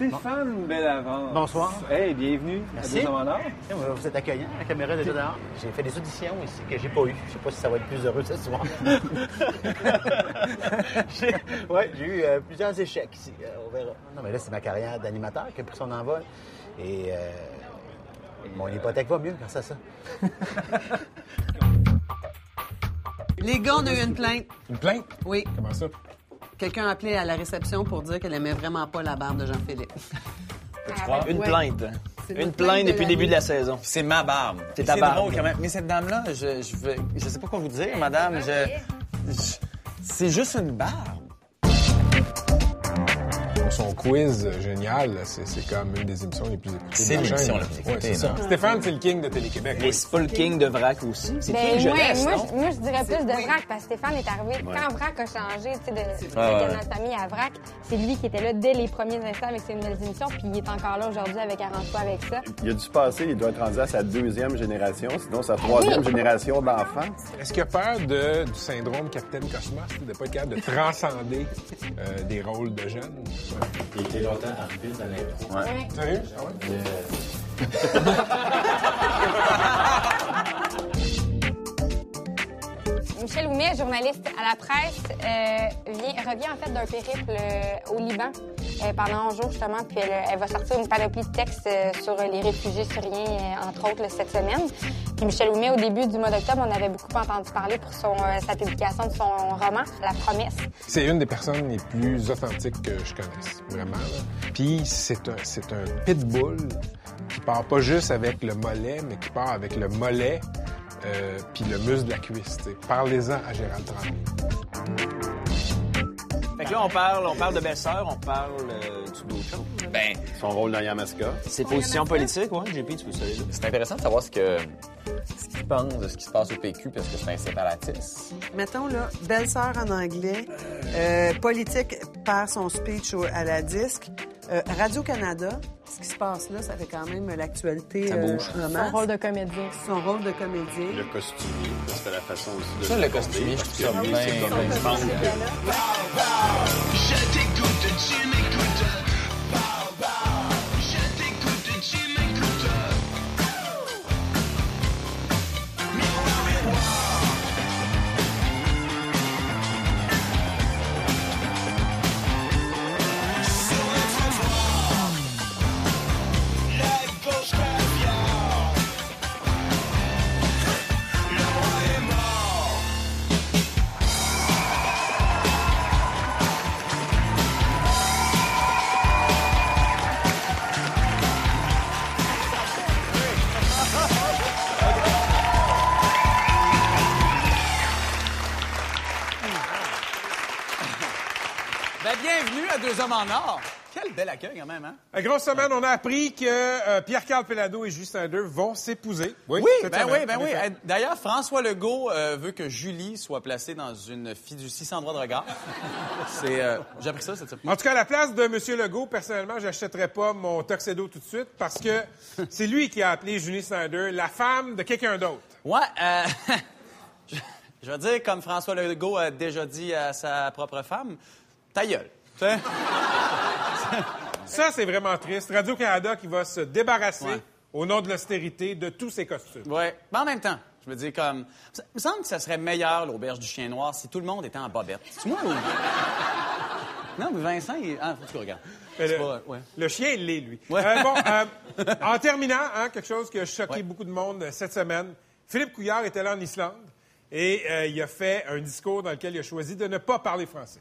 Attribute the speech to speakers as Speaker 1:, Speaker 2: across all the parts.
Speaker 1: Stéphane Bellavance.
Speaker 2: Bonsoir.
Speaker 1: Hey, bienvenue
Speaker 2: Merci.
Speaker 1: à.
Speaker 2: Vous êtes accueillant, la caméra est déjà dehors. J'ai fait des auditions ici que j'ai pas eues. Je sais pas si ça va être plus heureux ce soir. j'ai ouais, j'ai eu euh, plusieurs échecs ici. Euh, on verra. Non, mais là, c'est ma carrière d'animateur qui a pris son envol. Et euh, mon hypothèque va mieux grâce à ça.
Speaker 3: Les gars, on a eu une plainte.
Speaker 4: Une plainte?
Speaker 3: Oui.
Speaker 4: Comment ça?
Speaker 3: Quelqu'un a appelé à la réception pour dire qu'elle aimait vraiment pas la barbe de Jean-Philippe.
Speaker 5: Une
Speaker 3: Ouais.
Speaker 5: plainte.
Speaker 3: C'est
Speaker 5: Une plainte
Speaker 3: plainte
Speaker 5: depuis
Speaker 3: de
Speaker 5: le début de la saison.
Speaker 6: C'est ma barbe.
Speaker 5: C'est ta barbe.
Speaker 6: drôle quand même. Mais cette dame-là, je, je, veux- je sais pas quoi vous dire, madame. Je, je- c'est juste une barbe.
Speaker 4: Son quiz génial, c'est comme une des émissions les plus écoutées.
Speaker 6: C'est l'émission la plus écoutée,
Speaker 4: c'est ça.
Speaker 6: non?
Speaker 4: Stéphane, c'est le king de Télé-Québec.
Speaker 5: Mais c'est pas le king de vrac aussi. C'est
Speaker 7: Ben,
Speaker 5: king
Speaker 7: moi,
Speaker 5: jeunesse,
Speaker 7: moi,
Speaker 5: non?
Speaker 7: je- moi, je dirais plus de Vrac parce que Stéphane est arrivé. Quand Vrac a changé tu sais, de, de Famille à Vrac, c'est lui qui était là dès les premiers instants avec ses nouvelles émissions, puis il est encore là aujourd'hui avec Arrange-toi avec ça.
Speaker 8: Il a dû se passer, il doit être rendu à sa deuxième génération, sinon sa troisième génération d'enfants.
Speaker 4: Est-ce qu'il a peur de, du syndrome Capitaine Cosmos, de ne pas être capable de transcender euh, des rôles de jeunes?
Speaker 9: Il était longtemps arbitre à l'impro.
Speaker 4: Sérieux? Ah ouais?
Speaker 7: Michel Ouimet, journaliste à la presse, euh, vient, revient en fait d'un périple euh, au Liban euh, pendant 11 jours justement, puis elle, va sortir une panoplie de textes sur les réfugiés syriens, entre autres, cette semaine. Puis Michel Ouimet, au début du mois d'octobre, on avait beaucoup entendu parler pour sa publication de son roman, La Promesse.
Speaker 4: C'est une des personnes les plus authentiques que je connaisse, vraiment. Puis c'est un, c'est un pitbull qui part pas juste avec le mollet, mais qui part avec le mollet euh, puis le muscle de la cuisse. Parlez-en à Gérald Tremblay.
Speaker 5: Fait que là, on parle, on parle de belle-sœur, on parle euh, d'autres choses.
Speaker 6: Ben,
Speaker 8: Son rôle dans Yamaska.
Speaker 5: C'est position politique, ouais, JP, tu peux saluer
Speaker 6: c'est intéressant de savoir ce que ce qu'il pense de ce qui se passe au PQ parce que c'est un séparatiste.
Speaker 3: Mettons, là, belle-sœur en anglais, euh, politique par son speech au- à la disque, euh, Radio-Canada, ce qui se passe là, ça fait quand même l'actualité
Speaker 6: Ça
Speaker 3: euh,
Speaker 7: Son rôle de comédien.
Speaker 3: Son rôle de comédien.
Speaker 8: Le costumier, parce que la façon aussi de
Speaker 6: Ça, le costumier, je trouve ça bien, bien
Speaker 8: une
Speaker 6: Hommes en Or. Quel bel accueil, quand même, hein?
Speaker 4: Grosse semaine, on a appris que euh, Pierre-Carl Pelado et Justin II vont s'épouser.
Speaker 6: Oui,
Speaker 4: cette
Speaker 6: ben
Speaker 4: semaine,
Speaker 6: oui, ben
Speaker 4: en
Speaker 6: oui. Euh, D'ailleurs, François Legault euh, veut que Julie soit placée dans une fiducie sans droit de regard. C'est, euh, j'ai appris ça cette semaine.
Speaker 4: En tout cas, à la place de M. Legault, personnellement, j'achèterais pas mon tuxedo tout de suite parce que c'est lui qui a appelé Julie Snyder la femme de quelqu'un d'autre.
Speaker 6: Ouais, je, je vais dire comme François Legault a déjà dit à sa propre femme, ta gueule. Tu sais?
Speaker 4: Ça, c'est vraiment triste. Radio-Canada qui va se débarrasser,
Speaker 6: Ouais.
Speaker 4: au nom de l'austérité, de tous ses costumes.
Speaker 6: Ouais. Mais en même temps, je me dis comme, ça il me semble que ça serait meilleur l'auberge du chien noir si tout le monde était en bobette. C'est moi ou Non, mais Vincent, il... ah, faut que tu regardes. C'est
Speaker 4: le,
Speaker 6: pas- ouais.
Speaker 4: le chien, il l'est, lui.
Speaker 6: Ouais.
Speaker 4: Euh, bon, euh, en terminant, hein, quelque chose qui a choqué
Speaker 6: Ouais.
Speaker 4: beaucoup de monde euh, cette semaine, Philippe Couillard était là en Islande et euh, il a fait un discours dans lequel il a choisi de ne pas parler français.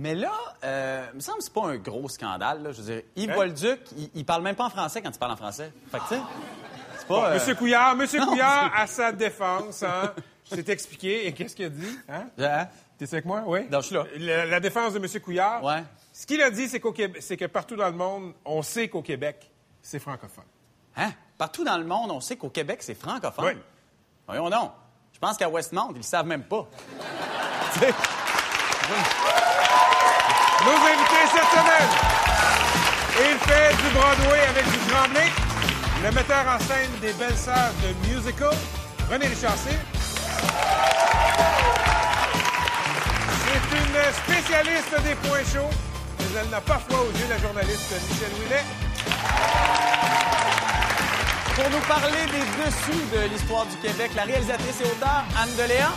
Speaker 6: Mais là, euh, il me semble que c'est pas un gros scandale. Là. Je veux dire, Yves
Speaker 4: Hein?
Speaker 6: Bolduc, il, il parle même pas en français quand il parle en français. Fait que, tu sais, c'est pas... Euh,
Speaker 4: Monsieur Couillard, Monsieur
Speaker 6: non,
Speaker 4: Couillard, à sa défense, hein, s'est expliqué. Et qu'est-ce qu'il a dit? Hein?
Speaker 6: hein?
Speaker 4: T'es avec moi? Oui?
Speaker 6: Non, je suis là.
Speaker 4: La, la défense de Monsieur Couillard.
Speaker 6: Ouais.
Speaker 4: Ce qu'il a dit, c'est qu'au Québec- c'est que partout dans le monde, on sait qu'au Québec, c'est francophone.
Speaker 6: Hein? Partout dans le monde, on sait qu'au Québec, c'est francophone.
Speaker 4: Oui.
Speaker 6: Voyons donc. Je pense qu'à Westmount, ils le savent même pas.
Speaker 4: Nos invités cette semaine. Il fait du Broadway avec du Tremblay. Le metteur en scène des Belles Sœurs de Musical, René Lechassé. C'est une spécialiste des points chauds, mais elle n'a pas foi aux yeux de la journaliste Michel Ouimet.
Speaker 6: Pour nous parler des dessous de l'histoire du Québec, la réalisatrice et auteure Anne Deléan.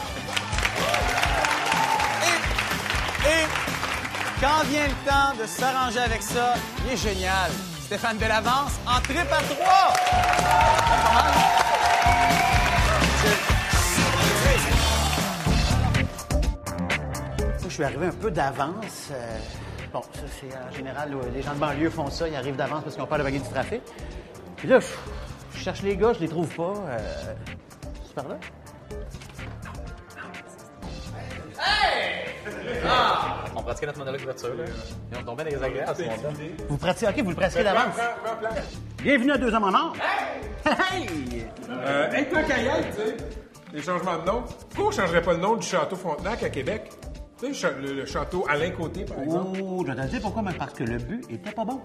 Speaker 6: Et, et quand vient le temps de s'arranger avec ça, il est génial. Stéphane Delavance en trip à trois.
Speaker 2: Moi, je suis arrivé un peu d'avance. euh, bon, ça, c'est en général, les gens de banlieue font ça. Ils arrivent d'avance parce qu'ils ont peur de vaguer du trafic. Puis là, je, je cherche les gars, je les trouve pas. Euh, c'est par là?
Speaker 9: On pratiquait notre monologue d'ouverture, là. Et on tombait dans les agréables à ce moment-là.
Speaker 2: Vous pratiquez, OK, vous le pratiquez d'avance. Bienvenue à Deux Hommes en Or. Hey! hey!
Speaker 4: Euh, hey, tu sais, les changements de nom. Pourquoi on changerait pas le nom du château Frontenac à Québec? Tu sais, le château Alain Côté, par exemple.
Speaker 2: Oh, je te dire pourquoi, mais parce que le but était pas bon.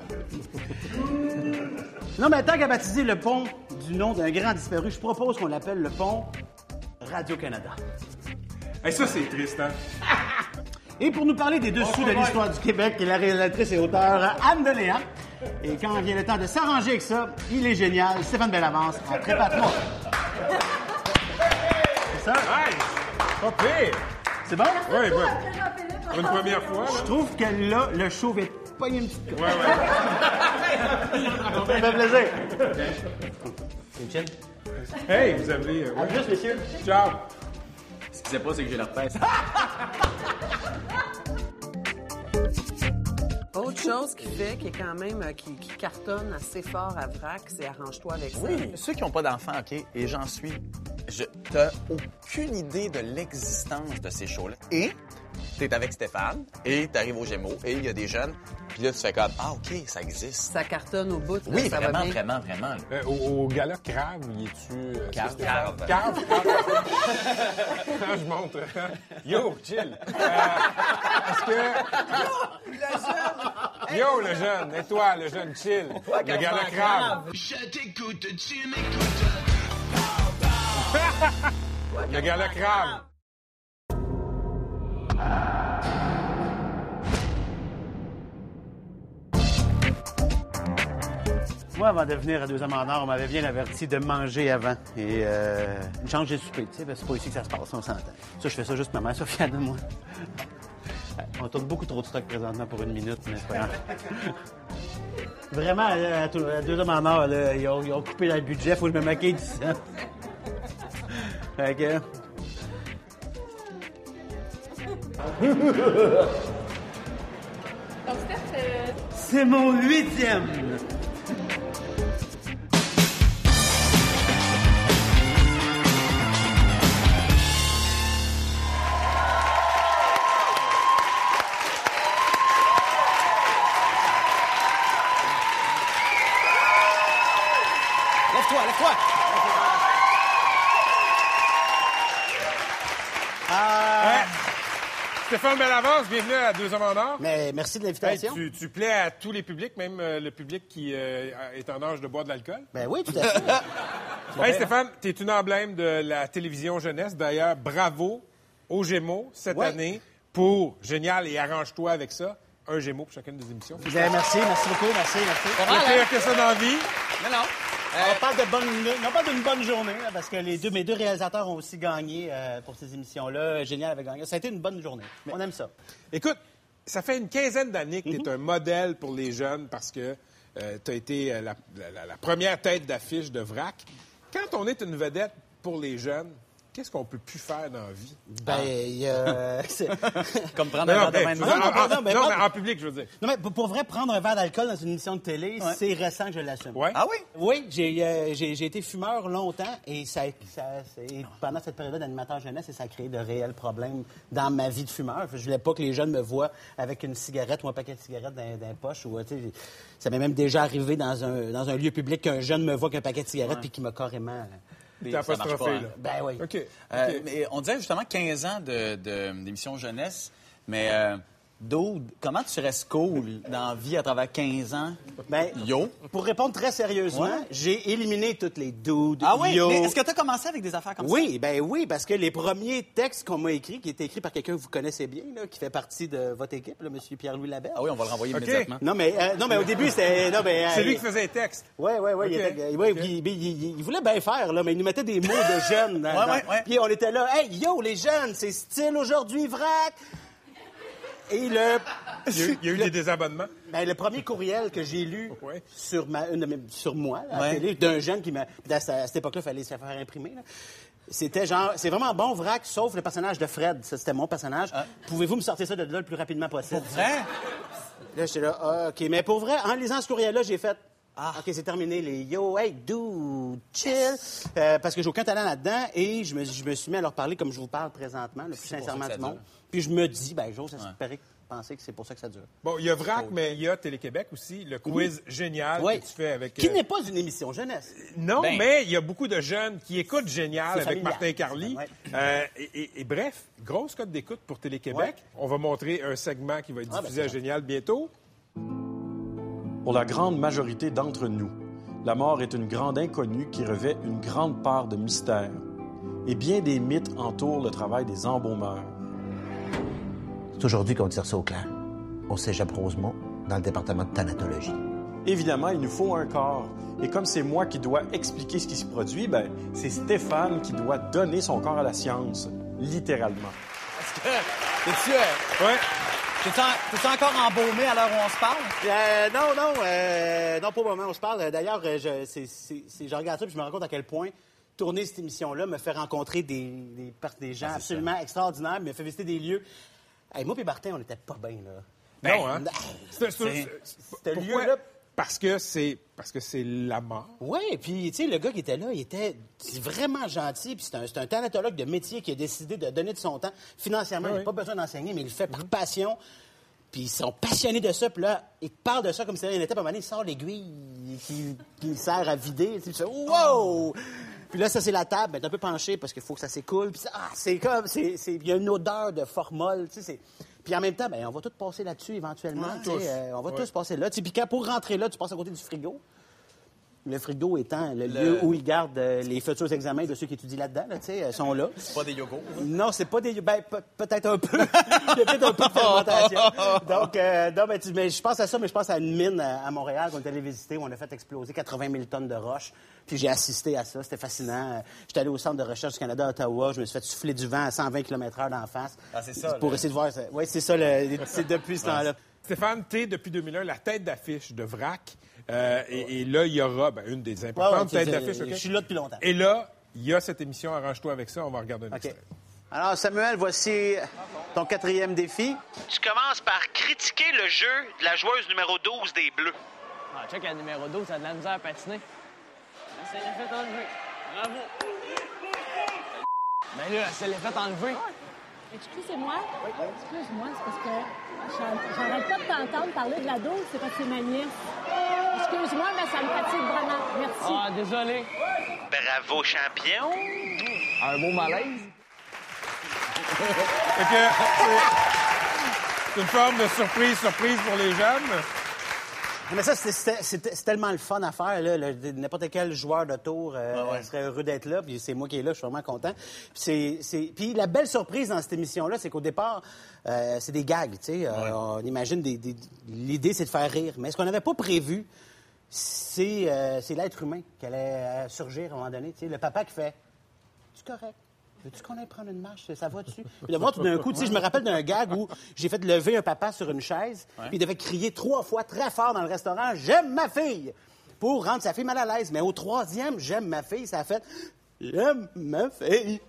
Speaker 2: non, mais tant qu'à baptiser le pont du nom d'un grand disparu, je propose qu'on l'appelle le pont Radio-Canada.
Speaker 4: Hey, ça, c'est triste, hein?
Speaker 2: Et pour nous parler des dessous de l'histoire du Québec, la réalisatrice et auteure Anne Deléan. Et quand vient le temps de s'arranger avec ça, il est génial. Stéphane Bellavance en prépare-moi. C'est ça?
Speaker 4: Pire!
Speaker 2: C'est bon?
Speaker 4: Ouais. Pour une première fois,
Speaker 2: Je trouve que là, le show va être pogné une petite
Speaker 4: Ouais, ouais.
Speaker 2: Ça me fait plaisir. C'est chill.
Speaker 4: Hey, vous avez... euh,
Speaker 2: À plus, messieurs.
Speaker 4: Ciao!
Speaker 5: Ce qui sait pas, c'est que j'ai leur tête.
Speaker 3: Autre chose qui fait, qui est quand même, euh, qui, cartonne assez fort à vrac, c'est arrange-toi avec ça.
Speaker 6: Oui, ceux qui n'ont pas d'enfants, OK, et j'en suis, je t'as aucune idée de l'existence de ces shows-là. Et t'es avec Stéphane, et t'arrives aux Gémeaux, et il y a des jeunes, puis là, tu fais comme, ah, OK, ça existe.
Speaker 3: Ça cartonne au bout. là,
Speaker 6: Oui,
Speaker 3: ça va
Speaker 6: vraiment,
Speaker 3: bien.
Speaker 6: vraiment, vraiment.
Speaker 4: Euh, au, au gala Crave, y es-tu... euh?
Speaker 6: Cave?
Speaker 4: Quand je montre... Yo, chill! Euh, Est-ce que... Yo, le jeune! Et toi, le jeune, chill! Le gala Crave! Le gala Crave!
Speaker 2: Moi, avant de venir à Deux Hommes en Or, on m'avait bien averti de manger avant. Et euh, une chance, j'ai soupé, tu sais, parce que c'est pas ici que ça se passe, on s'entend. Ça, je fais ça juste ma mère, fière de moi. On tourne beaucoup trop de stock présentement pour une minute, mais c'est pas grave. Vraiment, là, à, Deux Hommes en Or, là, ils, ont, ils ont coupé dans le budget, faut que je me maquille du sang. Fait que...
Speaker 7: Euh,
Speaker 2: C'est mon huitième!
Speaker 4: Stéphane Bellavance, bienvenue à Deux Hommes en Or.
Speaker 2: Mais merci de
Speaker 4: Hey,
Speaker 2: l'invitation.
Speaker 4: tu, tu plais à tous les publics, même euh, le public qui euh, est en âge de boire de l'alcool.
Speaker 2: Ben oui, tout à fait.
Speaker 4: Hey Stéphane, tu es une emblème de la télévision jeunesse. D'ailleurs, bravo aux Gémeaux cette
Speaker 2: Ouais.
Speaker 4: année pour Génial et arrange-toi avec ça. Un Gémeaux pour chacune des émissions.
Speaker 2: Ben, merci, merci beaucoup, merci, merci.
Speaker 4: Pas pire que ça dans la vie.
Speaker 6: Non, non.
Speaker 2: On parle de bonne, on parle d'une bonne journée là, parce que les deux, mes deux réalisateurs ont aussi gagné euh, pour ces émissions-là. Génial avait gagné. Ça a été une bonne journée. On aime ça.
Speaker 4: Écoute, ça fait une quinzaine d'années que tu
Speaker 2: Mhm.
Speaker 4: es un modèle pour les jeunes parce que tu as été euh, la, la- la première tête d'affiche de VRAC. Quand on est une vedette pour les jeunes, qu'est-ce qu'on peut plus faire dans la vie?
Speaker 2: Ben, il y a- c'est-
Speaker 6: Comme prendre
Speaker 4: Non,
Speaker 6: un verre de
Speaker 4: mais-
Speaker 6: vin de
Speaker 4: non,
Speaker 2: non, mais
Speaker 4: en public, je veux dire.
Speaker 2: non, mais pour, vrai, prendre un verre d'alcool dans une émission de télé, c'est récent que je l'assume.
Speaker 4: Ouais.
Speaker 6: Ah oui?
Speaker 2: Oui, j'ai euh, j'ai- j'ai été fumeur longtemps et ça, ça, c'est- pendant cette période d'animateur jeunesse, et ça a créé de réels problèmes dans ma vie de fumeur. Je voulais pas que les jeunes me voient avec une cigarette ou un paquet de cigarettes dans, dans les poches. Ou, tu sais, ça m'est même déjà arrivé dans un, dans un lieu public qu'un jeune me voit qu'un paquet de cigarettes puis qui m'a carrément... euh,
Speaker 4: T'es
Speaker 6: Ça marche pas, hein.
Speaker 4: là.
Speaker 2: Ben oui.
Speaker 4: OK.
Speaker 6: Euh,
Speaker 4: OK.
Speaker 6: mais on disait justement 15 ans de, de- d'émission jeunesse, mais euh,
Speaker 5: Dude, comment tu restes cool dans la vie à travers 15 ans?
Speaker 2: Ben,
Speaker 6: Yo.
Speaker 2: Pour répondre très sérieusement,
Speaker 5: Ouais.
Speaker 2: j'ai éliminé toutes les dudes,
Speaker 5: Ah oui?
Speaker 2: yo.
Speaker 5: Mais est-ce que tu as commencé avec des affaires comme ça?
Speaker 2: Oui, ben oui, parce que les premiers textes qu'on m'a écrits, qui étaient écrits par quelqu'un que vous connaissez bien, là, qui fait partie de votre équipe, là, M. Pierre-Louis Labelle.
Speaker 5: Ah oui, on va le renvoyer immédiatement.
Speaker 2: Non, mais, euh, non, mais au début, c'était... non, mais,
Speaker 4: C'est
Speaker 2: euh,
Speaker 4: lui qui faisait les textes.
Speaker 2: Oui, oui, oui. Il,
Speaker 4: OK.
Speaker 2: était- ouais,
Speaker 4: OK.
Speaker 2: puis il- il- il voulait bien faire, là, mais il nous mettait des mots de jeunes. dans-
Speaker 5: Ouais,
Speaker 2: dans-
Speaker 5: ouais, ouais.
Speaker 2: Puis on était là, hey, yo, les jeunes, c'est style aujourd'hui, vrac. Et le,
Speaker 4: Il y a eu, il y a eu des désabonnements?
Speaker 2: ben, le premier courriel que j'ai lu
Speaker 4: Ouais.
Speaker 2: sur, ma, une de mes- sur moi,
Speaker 5: Ouais.
Speaker 2: d'un jeune qui m'a. À, cette- époque-là, il fallait se faire imprimer. là. C'était genre, c'est vraiment bon, vrac, sauf le personnage de Fred. Ça, c'était mon personnage. Pouvez-vous me sortir ça de là le plus rapidement possible?
Speaker 5: Vrai?
Speaker 2: Là, j'étais là, ah, OK. Mais pour vrai, en lisant ce courriel-là, j'ai fait. Ah, OK, c'est terminé. Les yo, hey, dude, chill. Euh, parce que j'ai aucun talent là-dedans et je me, je me suis mis à leur parler comme je vous parle présentement, le plus sincèrement du monde. Puis je me dis, ben, j'ose espérer penser que c'est pour ça que ça dure.
Speaker 4: Bon, il y a VRAC, mais il y a Télé-Québec aussi, le quiz génial
Speaker 2: Oui.
Speaker 4: que tu fais avec...
Speaker 2: Qui
Speaker 4: euh,
Speaker 2: n'est pas une émission jeunesse.
Speaker 4: Non,
Speaker 5: Ben.
Speaker 4: mais il y a beaucoup de jeunes qui écoutent Génial avec
Speaker 2: familial.
Speaker 4: Martin Carly.
Speaker 2: Ouais.
Speaker 4: Euh, et, et- et bref, grosse cote d'écoute pour Télé-Québec.
Speaker 2: Ouais.
Speaker 4: On va montrer un segment qui va être
Speaker 2: Ah, ben,
Speaker 4: diffusé à Génial bientôt.
Speaker 10: Pour la grande majorité d'entre nous, la mort est une grande inconnue qui revêt une grande part de mystère. Et bien des mythes entourent le travail des embaumeurs.
Speaker 11: C'est aujourd'hui qu'on tire ça au clair. Au cégep Rosemont, dans le département de thanatologie.
Speaker 10: Évidemment, il nous faut un corps. Et comme c'est moi qui dois expliquer ce qui se produit, ben, c'est Stéphane qui doit donner son corps à la science, littéralement.
Speaker 5: T'es-tu euh,
Speaker 4: Ouais.
Speaker 5: t'es-tu en- t'es-tu encore embaumé à l'heure où on se parle?
Speaker 2: Euh, non, non, euh, non, pas au moment où on se parle. D'ailleurs, euh, je, c'est- c'est- c'est- je regarde ça puis je me rends compte à quel point tourner cette émission-là me fait rencontrer des, des, par- des gens absolument extraordinaires, me fait visiter des lieux. Hey, moi et Martin, on n'était pas bien, là.
Speaker 4: non, hein?
Speaker 2: Ben,
Speaker 4: pourquoi?
Speaker 2: lieu-là-
Speaker 4: Parce que c'est parce que c'est la mort.
Speaker 2: Oui, puis tu sais, le gars qui était là, il était vraiment gentil, puis c'est un, un thanatologue de métier qui a décidé de donner de son temps. Financièrement, il n'a pas besoin d'enseigner, mais il le fait par passion. Puis ils sont passionnés de ça, puis là, ils parlent de ça comme si c'était. À un moment donné, il sort l'aiguille qui, qui sert à vider. Tu sais, tu fais, wow! Puis là, ça, c'est la table, elle est un peu penchée parce qu'il faut que ça s'écoule. Puis ça, ah, c'est comme, c'est, c'est- il y a une odeur de formol, tu sais. Puis en même temps, ben, on va tous passer là-dessus éventuellement.
Speaker 4: tous.
Speaker 2: euh, on va
Speaker 4: Ouais.
Speaker 2: tous passer là. Puis quand, pour rentrer là, tu passes à côté du frigo. Le frigo étant le, lieu où ils gardent euh, les futurs examens de ceux qui étudient là-dedans, là, tu sais, euh, sont là.
Speaker 5: C'est pas des yogos.
Speaker 2: Non, c'est pas des. Ben, pe- peut-être un peu. Il y a peut-être un peu de fermentation. Donc, euh, non, ben, tu- mais je pense à ça, mais je pense à une mine à, à Montréal qu'on est allé visiter où on a fait exploser 80 000 tonnes de roches. Puis j'ai assisté à ça. C'était fascinant. J'étais allé au Centre de recherche du Canada à Ottawa. Je me suis fait souffler du vent à 120 km/h d'en face.
Speaker 5: Ah, c'est ça,
Speaker 2: Pour
Speaker 5: le-
Speaker 2: essayer de voir. Oui, c'est ça. le- C'est depuis ce temps-là.
Speaker 4: Stéphane, t'es depuis 2001 la tête d'affiche de VRAC. Euh, et, et là, il y aura ben, une des importantes
Speaker 2: ouais,
Speaker 4: têtes d'affiche.
Speaker 2: Je suis là depuis longtemps.
Speaker 4: Et là, il y a cette émission Arrange-toi avec ça. On va regarder un
Speaker 2: OK.
Speaker 4: extrait.
Speaker 2: Alors, Samuel, voici ton quatrième défi.
Speaker 12: Tu commences par critiquer le jeu de la joueuse numéro 12 des Bleus.
Speaker 13: Ah, check la numéro 12, ça a de la misère à patiner. Ça l'a fait enlever. Bravo. Mais là, ça l'a fait enlever.
Speaker 14: Excusez-moi. Excuse-moi, c'est parce que j'arrête pas de t'entendre parler de la dose, c'est parce que c'est ma nièce. Excuse-moi, mais ça me fatigue vraiment. Merci.
Speaker 13: Ah, désolé.
Speaker 12: Bravo, champion.
Speaker 13: Un beau malaise.
Speaker 4: Fait que c'est- c'est une forme de surprise, surprise pour les jeunes.
Speaker 2: Mais ça, c'est- tellement le fun à faire. N'importe quel joueur de tour euh, serait heureux d'être là. Puis c'est moi qui est là, je suis vraiment content. Puis, c'est- c'est- puis la belle surprise dans cette émission-là, c'est qu'au départ, euh, c'est des gags. tu sais. Euh, on imagine des, des- l'idée, c'est de faire rire. Mais ce qu'on n'avait pas prévu, c'est l'être humain qui allait surgir à un moment donné. tu sais. Le papa qui fait C'est correct. Veux-tu qu'on aille prendre une marche? Ça va dessus? Puis de voir tout d'un coup, tu sais, je me rappelle d'un gag où j'ai fait lever un papa sur une chaise, puis il devait crier trois fois très fort dans le restaurant J'aime ma fille! pour rendre sa fille mal à l'aise. Mais au troisième, j'aime ma fille, ça a fait J'aime ma fille.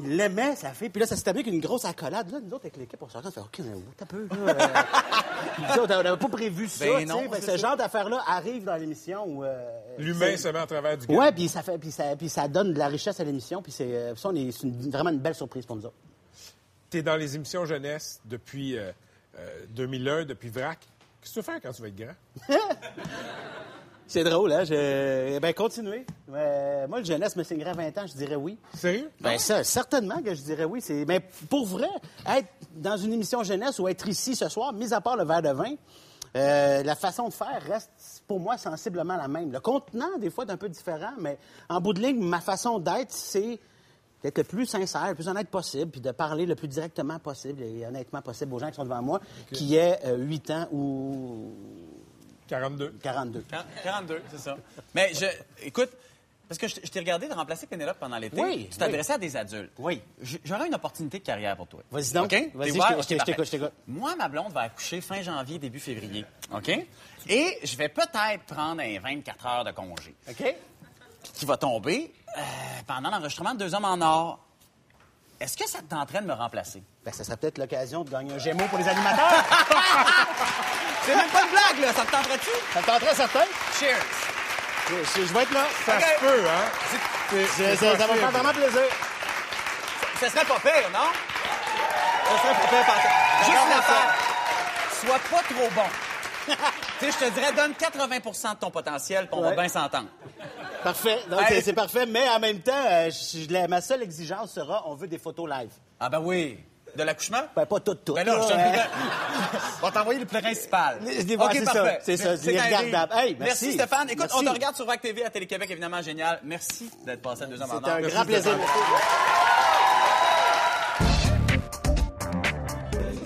Speaker 2: Il l'aimait, sa fille. Puis là, ça s'est avec une grosse accolade. Là, nous autres, avec l'équipe, on se regarde, on fait OK, mais où t'as peu, là? Euh, on n'avait pas prévu ça.
Speaker 5: Ben
Speaker 2: tu
Speaker 5: non.
Speaker 2: Fait ce
Speaker 5: ça.
Speaker 2: genre d'affaires-là arrive dans l'émission où. euh,
Speaker 4: L'humain
Speaker 2: c'est-
Speaker 4: se met en travers du gars.
Speaker 2: Ouais, puis ça fait, puis ça, puis ça donne de la richesse à l'émission, puis c'est, euh, ça, on est- c'est une- vraiment une belle surprise pour nous autres.
Speaker 4: Tu es dans les émissions jeunesse depuis euh, euh, 2001, depuis VRAC. Qu'est-ce que tu vas faire quand tu vas être grand?
Speaker 2: C'est drôle, hein? Je... Ben, continuez. Euh, moi, le jeunesse me signerait à 20 ans, je dirais oui.
Speaker 4: Sérieux?
Speaker 2: Ben, ça, certainement que je dirais oui. C'est... Mais pour vrai, être dans une émission jeunesse ou être ici ce soir, mis à part le verre de vin, euh, la façon de faire reste, pour moi, sensiblement la même. Le contenant, des fois, est un peu différent, mais en bout de ligne, ma façon d'être, c'est d'être le plus sincère, le plus honnête possible, puis de parler le plus directement possible et honnêtement possible aux gens qui sont devant moi, qui est 8 ans ou
Speaker 4: 42.
Speaker 2: 42.
Speaker 6: 42, c'est ça. Mais je, écoute, parce que je, je t'ai regardé de remplacer Pénélope pendant l'été.
Speaker 2: Oui,
Speaker 6: Tu t'adressais à des adultes.
Speaker 2: Oui.
Speaker 6: J'aurais une opportunité de carrière pour toi.
Speaker 2: Vas-y donc.
Speaker 6: OK?
Speaker 2: Vas-y, je t'écoute, je t'écoute.
Speaker 6: Moi, ma blonde va accoucher fin janvier, début février. OK? Et je vais peut-être prendre un 24 heures de congé.
Speaker 2: OK?
Speaker 6: Qui va tomber euh, pendant l'enregistrement de Deux hommes en or. Est-ce que ça te tenterait de me remplacer?
Speaker 2: Ben, ça serait peut-être l'occasion de gagner un Gémeaux pour les animateurs.
Speaker 6: C'est même pas une blague, là. Ça te tenterait-tu?
Speaker 2: ça me tenterait certain.
Speaker 6: Cheers!
Speaker 2: Je, je- je vais être là.
Speaker 4: Ça se peut, hein?
Speaker 2: Ça, ça va me faire vraiment plaisir.
Speaker 6: Ce serait pas pire, non? Ce serait pas pire, parce- Juste une affaire. Sois pas trop bon. tu sais, je te dirais, donne 80% de ton potentiel, puis on va bien s'entendre.
Speaker 2: Parfait. Donc,
Speaker 6: Hey.
Speaker 2: c'est- parfait. Mais en même temps, euh, je- la- ma seule exigence sera on veut des photos live.
Speaker 6: Ah ben oui. De l'accouchement?
Speaker 2: Ben, pas toutes, toutes.
Speaker 6: Ben là, je te dirais- On va t'envoyer le principal.
Speaker 2: Ouais, c'est ça, c'est ça, c'est
Speaker 6: un
Speaker 2: regardable. Hey, merci.
Speaker 6: Stéphane. Écoute,
Speaker 2: Merci.
Speaker 6: on te regarde sur VAC TV à Télé-Québec, évidemment, génial. Merci d'être passé à deux en
Speaker 2: C'était un
Speaker 6: Merci,
Speaker 2: grand plaisir.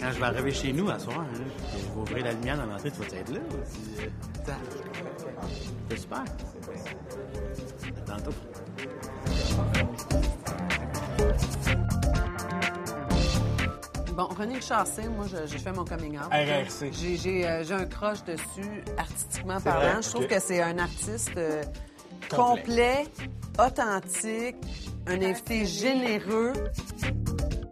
Speaker 2: Quand je vais arriver chez nous à soir, hein, je vais ouvrir la lumière dans l'entrée, tu vas être là. C'est super. À Tantôt.
Speaker 3: Bon, René Chassé, moi, je- j'ai fait mon coming out.
Speaker 4: RRC.
Speaker 3: J'ai- J'ai euh, j'ai un crush dessus, artistiquement
Speaker 4: C'est
Speaker 3: parlant.
Speaker 4: vrai?
Speaker 3: Je trouve que c'est un artiste euh,
Speaker 6: Complet.
Speaker 3: complet, authentique, un invité généreux.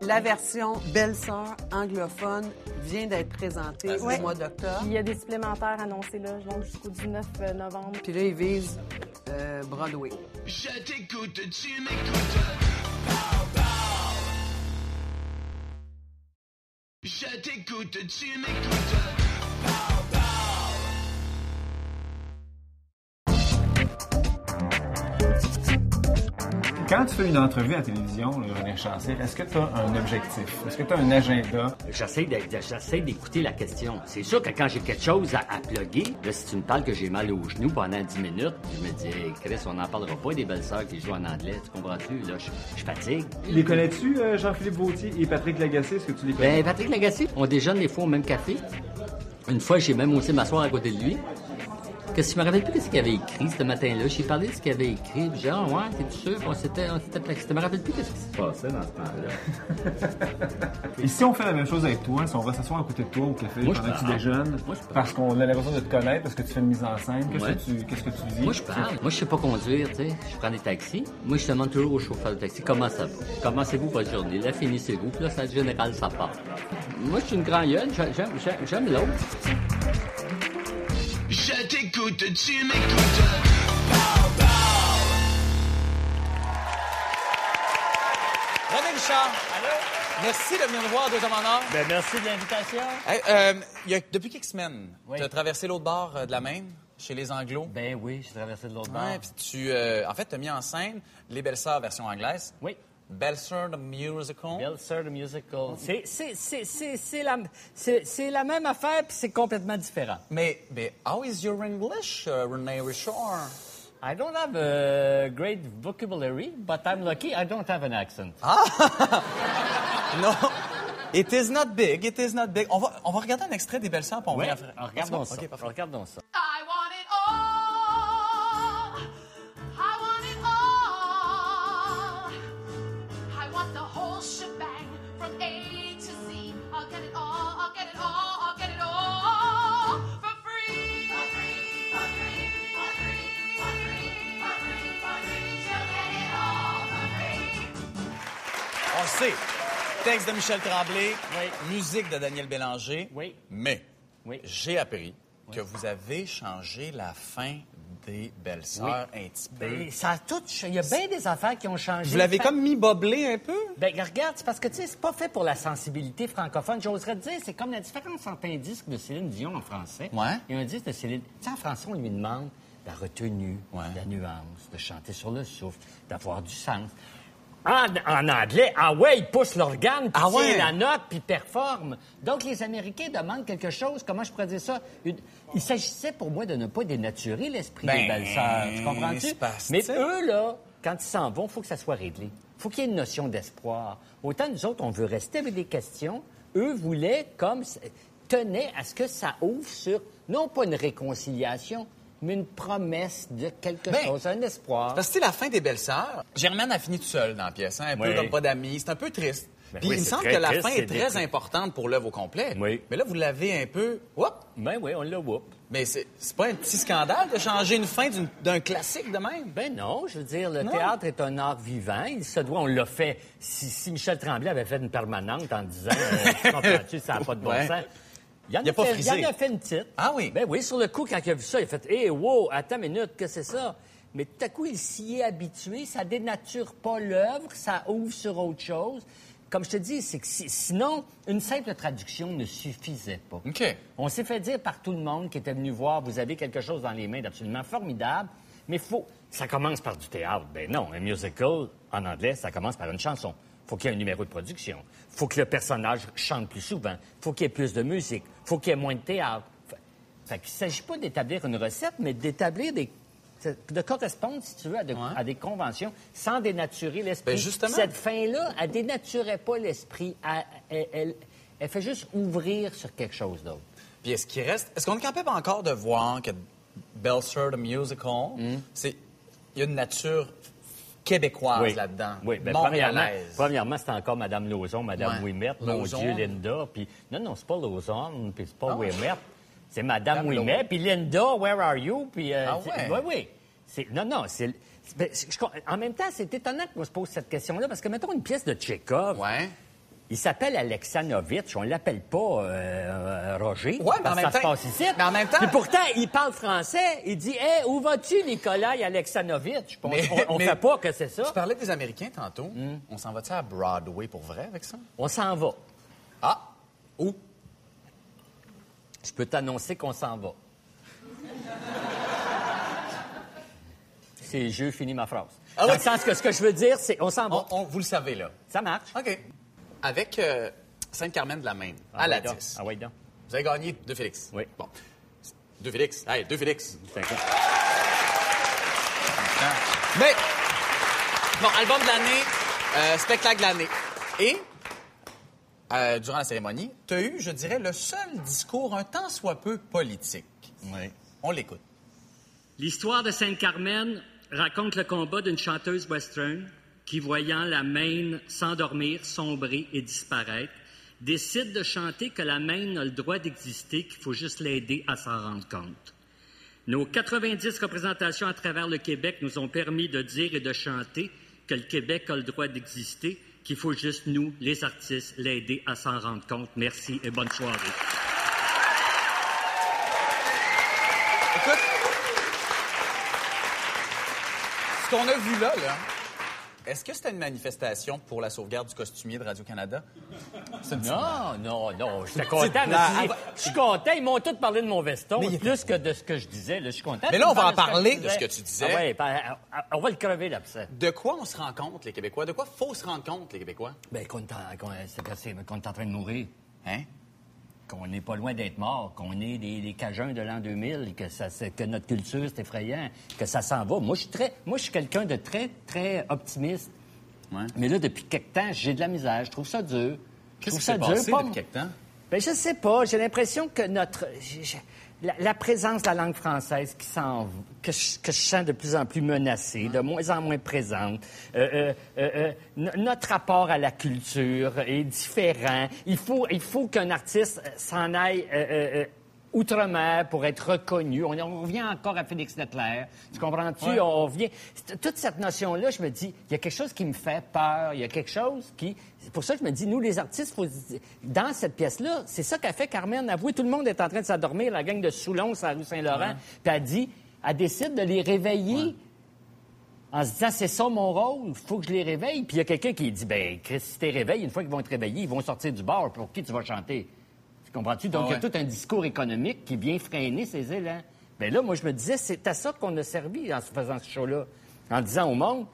Speaker 3: La version belle-sœur anglophone vient d'être présentée
Speaker 14: Ouais.
Speaker 3: au mois d'octobre.
Speaker 14: Il y a des supplémentaires annoncés là, donc jusqu'au 19 novembre.
Speaker 3: Puis là, il vise euh, Broadway.
Speaker 15: Je t'écoute, tu m'écoutes. Je t'écoute, tu m'écoutes.
Speaker 1: Quand tu fais une entrevue à la télévision, là, René Chancel, est-ce que tu as un objectif? Est-ce que tu as un agenda?
Speaker 16: J'essaie d'écouter la question. C'est sûr que quand j'ai quelque chose à, à plugger, là, si tu me parles que j'ai mal au genou pendant 10 minutes, je me dis, hey, Chris, on n'en parlera pas des belles sœurs qui jouent en anglais, tu comprends-tu? Là, je, je fatigue.
Speaker 1: Les connais-tu, euh, Jean-Philippe Vautier et Patrick Lagacé? Est-ce que tu les connais?
Speaker 16: Ben, Patrick Lagacé, on déjeune des fois au même café. Une fois, j'ai même osé m'asseoir à côté de lui. Qu'est-ce que je me rappelle plus ce qu'il avait écrit ce matin-là. J'ai parlé de ce qu'il avait écrit. Puis J'ai dit, ah ouais, t'es sûr? On s'était, on s'était. Je me rappelle plus ce qui se passait dans ce temps-là.
Speaker 1: Et si on fait la même chose avec toi, si on va s'asseoir à côté de toi au café
Speaker 16: Moi, je
Speaker 1: pendant que tu déjeunes,
Speaker 16: Moi, je
Speaker 1: parce qu'on a l'impression de te connaître, parce que tu fais une mise en scène, qu'est-ce
Speaker 16: Ouais.
Speaker 1: que tu qu'est-ce que tu dis?
Speaker 16: Moi, je parle. Moi, je sais pas conduire, tu sais. Je prends des taxis. Moi, je demande toujours au chauffeur de taxi comment ça va? Commencez-vous votre journée? Là, finissez-vous. Puis là, ça, en général, ça part. Moi, je suis une grande gueule. J'aime, j'aime, j'aime l'autre.
Speaker 15: Je t'écoute, tu m'écoutes.
Speaker 6: René Richard. Merci de venir nous voir à Deux hommes en or.
Speaker 13: Ben, merci de l'invitation.
Speaker 6: Hey, euh, il y a, depuis quelques semaines,
Speaker 13: Oui.
Speaker 6: tu as traversé l'autre bord euh, de la Maine, chez les Anglos.
Speaker 13: Ben oui, j'ai traversé de l'autre bord.
Speaker 6: Ouais, puis tu, euh, en fait, tu as mis en scène Les Belles Sœurs version anglaise.
Speaker 13: Oui.
Speaker 6: Belle Sœur the Musical.
Speaker 13: Bill Sir the Musical. C'est, c'est, c'est, c'est, c'est la, c'est, c'est la même affaire, puis c'est complètement différent.
Speaker 6: Mais, mais how is your English, uh, René Richard?
Speaker 13: I don't have a great vocabulary, but I'm lucky I don't have an accent.
Speaker 6: Non. It is not big, it is not big. On va, on va regarder un extrait des Belles Sœurs, puis on
Speaker 13: Ouais,
Speaker 6: va après.
Speaker 13: regardons ça.
Speaker 6: OK, parfait.
Speaker 13: regardons ça.
Speaker 6: Michel Tremblay, musique de Daniel Bélanger.
Speaker 13: Oui.
Speaker 6: Mais
Speaker 13: Oui.
Speaker 6: j'ai appris que vous avez changé la fin des Belles Sœurs un petit peu.
Speaker 13: Ben, ça a tout, il y a bien des affaires qui ont changé.
Speaker 6: Vous l'avez comme mis boblé un peu?
Speaker 13: Ben, regarde, c'est parce que, tu sais, c'est pas fait pour la sensibilité francophone. J'oserais te dire, c'est comme la différence entre un disque de Céline Dion en français
Speaker 6: Ouais.
Speaker 13: et un disque de Céline... Tu sais, en français, on lui demande
Speaker 16: la retenue, la nuance, de chanter sur le souffle, d'avoir du sens. En, en anglais, ah ouais, ils poussent l'organe, puis
Speaker 6: Ah ouais?
Speaker 16: la note, puis performent. Donc, les Américains demandent quelque chose, comment je pourrais dire ça? Une- Il s'agissait pour moi de ne pas dénaturer l'esprit
Speaker 6: Ben,
Speaker 16: des belles-sœurs, tu comprends-tu? Mais eux, là, quand ils s'en vont, il faut que ça soit réglé. Il faut qu'il y ait une notion d'espoir. Autant nous autres, on veut rester avec des questions. Eux voulaient, comme, tenaient à ce que ça ouvre sur, non pas une réconciliation, mais une promesse de quelque
Speaker 6: Ben,
Speaker 16: chose, un espoir.
Speaker 6: Parce que c'est la fin des belles-sœurs. Germaine a fini toute seule dans la pièce, hein, un peu comme pas d'amis. C'est un peu triste.
Speaker 16: Ben
Speaker 6: Puis
Speaker 16: oui,
Speaker 6: il me semble que la
Speaker 16: triste,
Speaker 6: fin est très importante pour l'œuvre au complet.
Speaker 16: Oui.
Speaker 6: Mais là, vous l'avez un peu... Whoop!
Speaker 16: Ben oui, on l'a whoop.
Speaker 6: Mais c'est c'est pas un petit scandale de changer une fin d'un classique de même?
Speaker 16: Ben non, je veux dire, le
Speaker 6: Non.
Speaker 16: théâtre est un art vivant. Il se doit, on l'a fait. Si, si Michel Tremblay avait fait une permanente en disant, euh, tu ça n'a pas de bon
Speaker 6: Ouais.
Speaker 16: sens. Il en,
Speaker 6: Il a pas
Speaker 16: fait,
Speaker 6: frisé.
Speaker 16: il en a fait une petite.
Speaker 6: Ah oui?
Speaker 16: Ben oui, sur le coup, quand il a vu ça, il a fait Hé, wow, attends une minute, que c'est ça? Mais tout à coup, il s'y est habitué. Ça dénature pas l'œuvre, ça ouvre sur autre chose. Comme je te dis, c'est que si- sinon, une simple traduction ne suffisait pas.
Speaker 6: OK.
Speaker 16: On s'est fait dire par tout le monde qui était venu voir, vous avez quelque chose dans les mains d'absolument formidable, mais faut, ça commence par du théâtre. Ben non, un musical, en anglais, ça commence par une chanson. Faut qu'il y ait un numéro de production. faut que le personnage chante plus souvent. faut qu'il y ait plus de musique. faut qu'il y ait moins de théâtre. Fait, qu'il ne s'agit pas d'établir une recette, mais d'établir des de correspondre, si tu veux, à, de- à des conventions sans dénaturer l'esprit.
Speaker 6: Ben, justement.
Speaker 16: Cette fin-là, elle dénaturait pas l'esprit. Elle, elle- elle- elle fait juste ouvrir sur quelque chose d'autre.
Speaker 6: Puis est-ce qu'il reste... Est-ce qu'on est capable encore de voir que Belle Sœur, the musical,
Speaker 16: Hmm.
Speaker 6: c'est... Il y a une nature québécoise
Speaker 16: Oui.
Speaker 6: là-dedans.
Speaker 16: Oui, bien, premièrement, premièrement c'était encore Mme Lauzon, Mme
Speaker 6: Ouais.
Speaker 16: Ouimet, mon. Dieu, Linda. Puis, non, non, c'est pas Lauzon, puis c'est pas
Speaker 6: Ah ouais.
Speaker 16: Ouimet. C'est Mme
Speaker 6: Madame
Speaker 16: Ouimet, puis Linda, where are you? Puis, euh,
Speaker 6: Ah
Speaker 16: c'est-
Speaker 6: ouais.
Speaker 16: Oui, oui. C'est- Non, non, c'est... c'est- ben, en même temps, c'est étonnant qu'on se pose cette question-là, parce que, mettons, une pièce de Tchekhov, il s'appelle Alexanovitch, on l'appelle pas euh, euh, Roger,
Speaker 6: Ouais, mais en même
Speaker 16: ça se
Speaker 6: temps-
Speaker 16: passe ici.
Speaker 6: mais en même temps-
Speaker 16: Puis pourtant, il parle français, il dit « Hey, où vas-tu, Nikolai Alexanovitch? » On-
Speaker 6: Mais-
Speaker 16: On, on
Speaker 6: mais-
Speaker 16: fait pas que c'est ça.
Speaker 6: Tu parlais des Américains tantôt. On s'en va-tu à Broadway pour vrai avec ça?
Speaker 16: On s'en va.
Speaker 6: Ah! Où?
Speaker 16: Je peux t'annoncer qu'on s'en va. C'est je finis ma phrase.
Speaker 6: Ah
Speaker 16: Dans
Speaker 6: oui.
Speaker 16: le sens que ce que je veux dire, c'est on s'en va.
Speaker 6: On- vous le savez, là.
Speaker 16: Ça marche.
Speaker 6: OK. Avec euh, Sainte-Carmen de la Maine,
Speaker 16: Ah
Speaker 6: à la
Speaker 16: ouais, donc.
Speaker 6: 10.
Speaker 16: Ah ouais, donc.
Speaker 6: Vous avez gagné deux Félix.
Speaker 16: Oui.
Speaker 6: Bon. Deux Félix. Hey, deux Félix. Mais, bon, album de l'année, euh, spectacle de l'année. Et, euh, durant la cérémonie, tu as eu, je dirais, le seul discours un tant soit peu politique.
Speaker 16: Oui.
Speaker 6: On l'écoute.
Speaker 16: L'histoire de Sainte-Carmen raconte le combat d'une chanteuse western qui, voyant la Maine s'endormir, sombrer et disparaître, décide de chanter que la Maine a le droit d'exister, qu'il faut juste l'aider à s'en rendre compte. Nos 90 représentations à travers le Québec nous ont permis de dire et de chanter que le Québec a le droit d'exister, qu'il faut juste nous, les artistes, l'aider à s'en rendre compte. Merci et bonne soirée.
Speaker 6: Écoute, ce qu'on a vu là, là, est-ce que c'était une manifestation pour la sauvegarde du costumier de Radio-Canada?
Speaker 16: Non, non, non. J'étais content. Je suis content. Ils m'ont tous parlé de mon veston,
Speaker 6: Mais
Speaker 16: plus que de ce que je disais. Là, je suis content.
Speaker 6: Mais là, on va en parler de ce que tu disais.
Speaker 16: Ah ouais, ben, on va le crever, l'abcès.
Speaker 6: De quoi on se rend compte, les Québécois? De quoi faut se rendre compte, les Québécois?
Speaker 16: Ben, qu'on est, est en train de mourir.
Speaker 6: Hein?
Speaker 16: Qu'on n'est pas loin d'être mort, qu'on est des, des Cajuns de l'an 2000, que, ça, c'est- que notre culture, c'est effrayant, que ça s'en va. Moi, je suis très, moi, je suis quelqu'un de très, très optimiste. Mais là, depuis quelque temps, j'ai de la misère. Je trouve ça dur. Je
Speaker 6: Qu'est-ce
Speaker 16: trouve
Speaker 6: qui
Speaker 16: dur, pas-
Speaker 6: depuis quelque temps?
Speaker 16: Ben, je sais pas. J'ai l'impression que notre. La, présence de la langue française qui s'en que je, sens de plus en plus menacée, de moins en moins présente. Euh, euh, euh, no- notre rapport à la culture est différent. Il faut, il faut qu'un artiste s'en aille outre-mer pour être reconnu. On, on revient encore à Félix Leclerc. Tu comprends-tu?
Speaker 6: Ouais.
Speaker 16: On revient. Toute cette notion-là, je me dis, il y a quelque chose qui me fait peur. Il y a quelque chose qui. C'est pour ça que je me dis, nous, les artistes, faut... dans cette pièce-là, c'est ça qu'a fait Carmen. Avouez, tout le monde est en train de s'endormir, la gang de Soulon, la rue Saint-Laurent. Puis elle dit, elle décide de les réveiller. En se disant, c'est ça mon rôle, il faut que je les réveille. Puis il y a quelqu'un qui dit, ben, Chris, si t'es réveillé, une fois qu'ils vont te réveiller, ils vont sortir du bar. Pour qui tu vas chanter? Tu comprends-tu? Donc,
Speaker 6: Ah
Speaker 16: il y a tout un discours économique qui vient freiner ces élans. Mais là, moi, je me disais, c'est à ça qu'on a servi en faisant ce show-là. En disant au monde,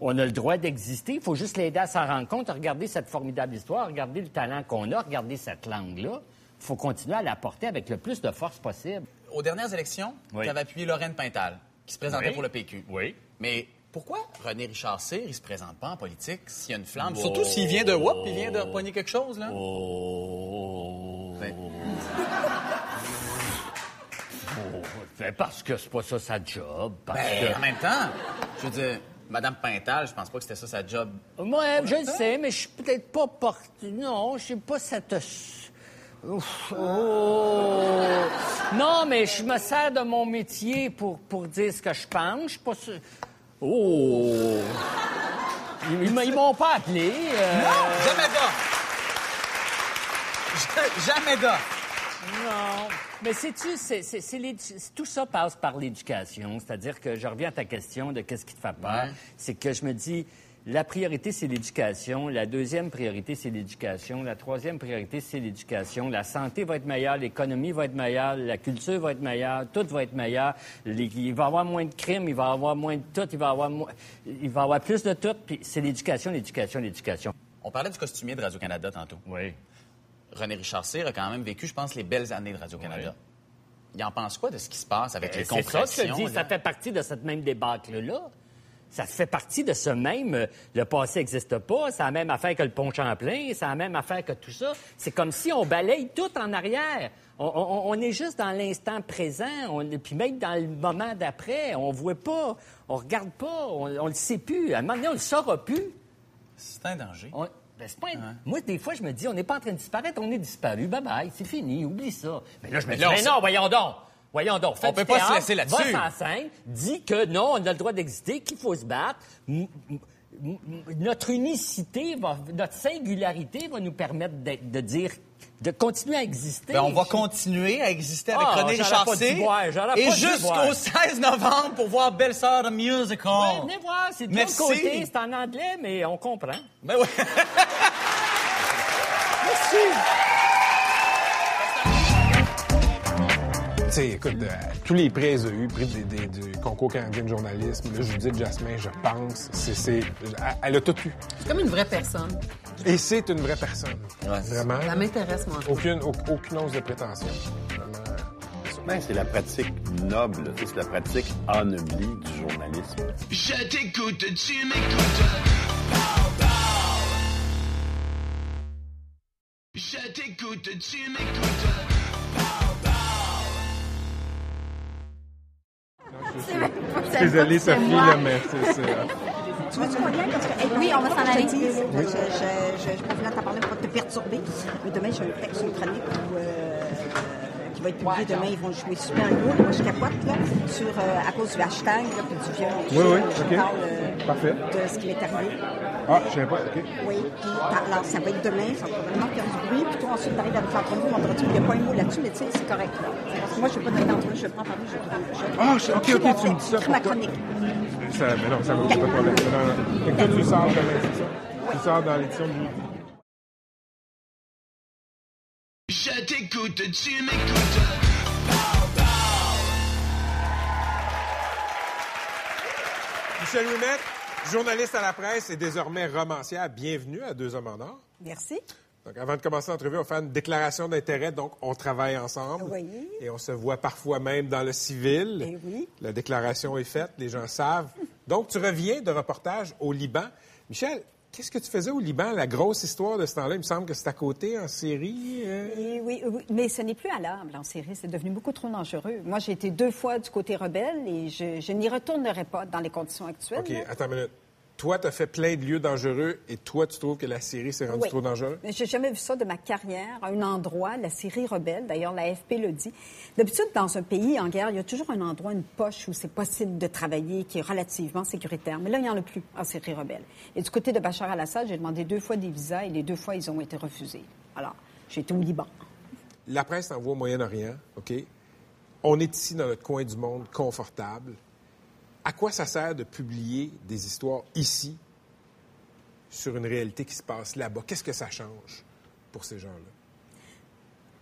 Speaker 16: on a le droit d'exister, il faut juste l'aider à s'en rendre compte, à regarder cette formidable histoire, à regarder le talent qu'on a, à regarder cette langue-là. Il faut continuer à la porter avec le plus de force possible.
Speaker 6: Aux dernières élections,
Speaker 16: Oui.
Speaker 6: tu avais appuyé Lorraine Pintal, qui se présentait
Speaker 16: Oui.
Speaker 6: pour le PQ.
Speaker 16: Oui.
Speaker 6: Mais pourquoi? René Richard Cyr, il se présente pas en politique s'il y a une flamme?
Speaker 16: Oh.
Speaker 6: Surtout s'il vient de Whoop, il vient de pogner quelque chose, là.
Speaker 16: Ben, Oh, ben, parce que c'est pas ça sa job. Parce
Speaker 6: Ben,
Speaker 16: que...
Speaker 6: en même temps, je veux dire, Madame Pintal, je pense pas que c'était ça sa job.
Speaker 16: Moi, je le sais, mais je suis peut-être pas porté. Non, je suis pas cette. Ouf, oh. Non, mais je me sers de mon métier pour, pour dire ce que je pense. Je suis pas sûr. Oh! Ils, m'ont pas appelé. euh,
Speaker 6: Non, jamais d'offre. Ja- Jamais d'offre.
Speaker 16: Non. Mais sais-tu, c'est, c'est- c'est l'édu- c'est- tout ça passe par l'éducation. C'est-à-dire que je reviens à ta question de qu'est-ce qui te fait peur.
Speaker 6: Ouais.
Speaker 16: C'est que je me dis, la priorité, c'est l'éducation. La deuxième priorité, c'est l'éducation. La troisième priorité, c'est l'éducation. La santé va être meilleure, l'économie va être meilleure, la culture va être meilleure, tout va être meilleur. Les- il va y avoir moins de crimes, il va y avoir moins de tout, il va y avoir, mo- il va y avoir plus de tout. Puis c'est l'éducation, l'éducation, l'éducation.
Speaker 6: On parlait du costumier de Radio-Canada tantôt.
Speaker 16: Oui.
Speaker 6: René Richard Cyr a quand même vécu, je pense, les belles années de Radio-Canada. Il en pense quoi de ce qui se passe avec les
Speaker 16: Euh, C'est ça dis, ça fait partie de cette même débâcle-là. Ça fait partie de ce même. euh, Le passé n'existe pas, c'est la même affaire que le pont Champlain, c'est la même affaire que tout ça. C'est comme si on balaye tout en arrière. On, on- on est juste dans l'instant présent, on, puis même dans le moment d'après, on voit pas, on regarde pas, on, on le sait plus. À un moment donné, on le saura plus.
Speaker 6: C'est un danger.
Speaker 16: Ben, pas un- Moi, des fois, je me dis, on n'est pas en train de disparaître, on est disparu. Bye bye, c'est fini, oublie ça. Mais là, je me dis, mais non, voyons donc. Voyons donc.
Speaker 6: On peut pas se laisser là-dessus.
Speaker 16: Va scène, dis que non, on a le droit d'exister, qu'il faut se battre. M- Notre unicité, va, notre singularité va nous permettre de dire, de continuer à exister.
Speaker 6: Ben, on va continuer à exister avec
Speaker 16: Ah,
Speaker 6: René
Speaker 16: voir, j'aurais
Speaker 6: Et jusqu'au 16 novembre pour voir Belle Sœur de Musical.
Speaker 16: Ouais, venez voir, c'est de l'autre
Speaker 6: Merci.
Speaker 16: côté, c'est en anglais, mais on comprend.
Speaker 6: Ben ouais.
Speaker 4: Tu sais, écoute, euh, tous les prix qu'elle a eu, prix des- des- du concours canadien de journalisme, là, Judith Jasmin, je pense, c'est, c'est- elle- elle a tout eu.
Speaker 3: C'est comme une vraie personne.
Speaker 4: Et c'est une vraie personne. Vraiment.
Speaker 3: Ça m'intéresse, moi.
Speaker 4: Aucune, au- aucune once de prétention. Vraiment.
Speaker 8: Ben, c'est la pratique noble, c'est la pratique ennoblie du journalisme.
Speaker 15: Je t'écoute, tu m'écoutes. Je t'écoute, tu m'écoutes.
Speaker 4: Désolé, Sophie,
Speaker 17: moi.
Speaker 4: là, mais c'est... c'est-
Speaker 17: Tu veux-tu qu'on aille? Parce que, eh, oui, on va s'en
Speaker 18: Je
Speaker 17: aller. Je,
Speaker 18: oui.
Speaker 17: je, je, je préfère t'en parler pour pas te perturber. Mais demain, j'ai un texte, une chronique où, euh, qui va être publié demain. Ils vont jouer super gros. Moi, je capote, là, sur, euh, à cause du hashtag, là, puis du viol.
Speaker 4: Oui, oui,
Speaker 17: Je
Speaker 4: OK.
Speaker 17: parle euh,
Speaker 4: Parfait.
Speaker 17: de ce qui m'est arrivé.
Speaker 4: Ah, je savais pas, OK.
Speaker 17: Oui, puis alors ça va être demain, ça va probablement faire du bruit. Puis toi, ensuite, t'arrives avec l'entrevue, mon il n'y a pas un mot là-dessus, mais tu sais, c'est correct. Là. Parce que moi, je ne vais pas donner d'entrevue, je vais prendre parler, je vais prendre.
Speaker 4: Ah, je- OK, OK, tu me dis ça
Speaker 17: ma
Speaker 4: toi.
Speaker 17: chronique.
Speaker 4: Ça, mais non, ça va, pas de problème. Non, non, non. Fait que toi, tu sors demain, c'est ça? Tu sors dans l'édition du.
Speaker 15: Je t'écoute, tu m'écoutes.
Speaker 4: Michel Ouimet, journaliste à la presse et désormais romancière. Bienvenue à Deux Hommes en Or.
Speaker 17: Merci.
Speaker 4: Donc, avant de commencer l'entrevue, on faire une déclaration d'intérêt. Donc, on travaille ensemble.
Speaker 17: Oui.
Speaker 4: Et on se voit parfois même dans le civil.
Speaker 17: Eh oui.
Speaker 4: La déclaration est faite, les gens savent. Donc, tu reviens de reportage au Liban. Michel, qu'est-ce que tu faisais au Liban? La grosse histoire de ce temps-là, il me semble que c'est à côté, en série. euh?
Speaker 17: Oui, oui, mais ce n'est plus à l'âme en série. C'est devenu beaucoup trop dangereux. Moi, j'ai été deux fois du côté rebelle et je, je n'y retournerai pas dans les conditions actuelles.
Speaker 4: OK,
Speaker 17: là.
Speaker 4: attends une minute. Toi, tu as fait plein de lieux dangereux et toi, tu trouves que la série s'est rendue
Speaker 17: Oui.
Speaker 4: trop dangereuse?
Speaker 17: Mais J'ai jamais vu ça de ma carrière, un endroit, la série rebelle, d'ailleurs la FP le dit. D'habitude, dans un pays en guerre, il y a toujours un endroit, une poche où c'est possible de travailler, qui est relativement sécuritaire. Mais là, il n'y en a plus en série rebelle. Et du côté de Bachar al-Assad, j'ai demandé deux fois des visas et les deux fois, ils ont été refusés. Alors, j'ai été au Liban.
Speaker 4: La presse envoie au Moyen-Orient, OK? On est ici dans notre coin du monde confortable. À quoi ça sert de publier des histoires ici sur une réalité qui se passe là-bas? Qu'est-ce que ça change pour ces gens-là?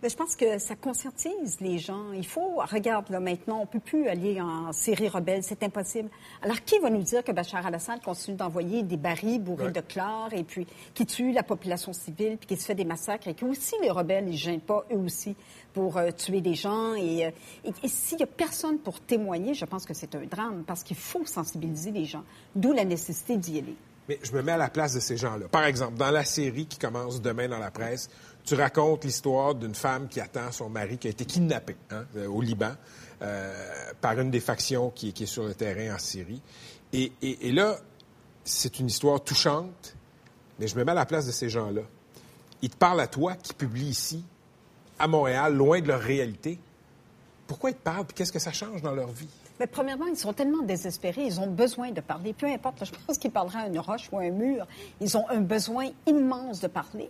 Speaker 17: Mais je pense que ça conscientise les gens. Il faut, regarde, là, maintenant, on peut plus aller en Syrie rebelle, c'est impossible. Alors, qui va nous dire que Bachar al-Assad continue d'envoyer des barils bourrés
Speaker 4: Ouais.
Speaker 17: de chlore et puis qui tue la population civile, puis qui se fait des massacres et que aussi les rebelles, ils gênent pas eux aussi pour euh, tuer des gens. Et, euh, et- et s'il y a personne pour témoigner, je pense que c'est un drame parce qu'il faut sensibiliser les gens. D'où la nécessité d'y aller.
Speaker 4: Mais je me mets à la place de ces gens-là. Par exemple, dans la série qui commence demain dans la presse, tu racontes l'histoire d'une femme qui attend son mari qui a été kidnappé hein, euh, au Liban euh, par une des factions qui, est sur le terrain en Syrie. Et, et- et là, c'est une histoire touchante, mais je me mets à la place de ces gens-là. Ils te parlent à toi qui publie ici, à Montréal, loin de leur réalité. Pourquoi ils te parlent? Puis qu'est-ce que ça change dans leur vie?
Speaker 17: Mais premièrement, ils sont tellement désespérés, ils ont besoin de parler. Peu importe, je pense qu'ils parleraient à une roche ou à un mur. Ils ont un besoin immense de parler.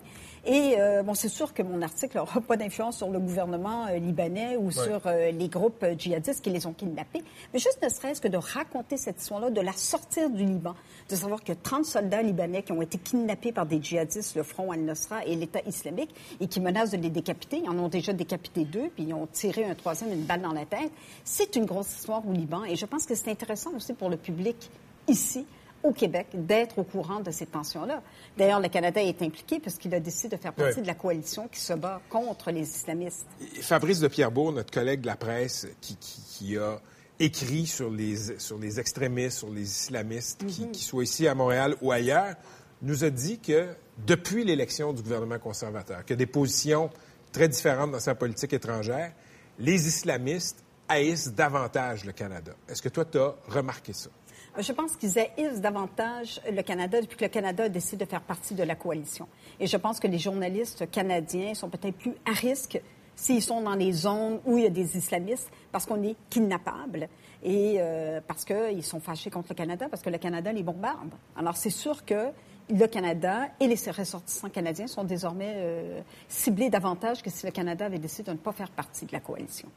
Speaker 17: Et euh, bon, c'est sûr que mon article n'aura pas d'influence sur le gouvernement euh, libanais ou sur euh, les groupes euh, djihadistes qui les ont kidnappés. Mais juste ne serait-ce que de raconter cette histoire-là, de la sortir du Liban, de savoir que 30 soldats libanais qui ont été kidnappés par des djihadistes, le Front al-Nusra et l'État islamique, et qui menacent de les décapiter. Ils en ont déjà décapité deux, puis ils ont tiré un troisième, une balle dans la tête. C'est une grosse histoire au Liban, et je pense que c'est intéressant aussi pour le public ici, au Québec, d'être au courant de ces tensions-là. D'ailleurs, le Canada est impliqué puisqu'il a décidé de faire partie de la coalition qui se bat contre les islamistes.
Speaker 4: Fabrice de Pierrebourg, notre collègue de la presse, qui, qui- qui a écrit sur les, sur les extrémistes, sur les islamistes, qui, qui soient ici à Montréal ou ailleurs, nous a dit que depuis l'élection du gouvernement conservateur, que des positions très différentes dans sa politique étrangère, les islamistes haïssent davantage le Canada. Est-ce que toi, tu as remarqué ça?
Speaker 17: Je pense qu'ils haïssent davantage le Canada depuis que le Canada a décidé de faire partie de la coalition. Et je pense que les journalistes canadiens sont peut-être plus à risque s'ils sont dans les zones où il y a des islamistes parce qu'on est kidnappable et euh, parce qu'ils sont fâchés contre le Canada, parce que le Canada les bombarde. Alors c'est sûr que le Canada et les ressortissants canadiens sont désormais euh, ciblés davantage que si le Canada avait décidé de ne pas faire partie de la coalition.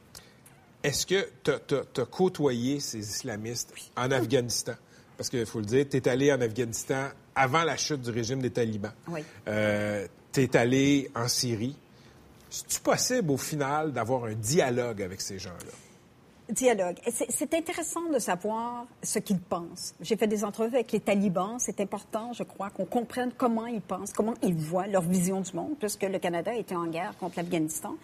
Speaker 4: Est-ce que tu as, côtoyé ces islamistes en Afghanistan? Parce qu'il faut le dire, tu es allé en Afghanistan avant la chute du régime des talibans.
Speaker 17: Oui.
Speaker 4: tu es allé en Syrie. C'est-tu possible, au final, d'avoir un dialogue avec ces gens-là?
Speaker 17: Dialogue. C'est intéressant de savoir ce qu'ils pensent. J'ai fait des entrevues avec les talibans. C'est important, je crois, qu'on comprenne comment ils pensent, comment ils voient leur vision du monde, puisque le Canada était en guerre contre l'Afghanistan.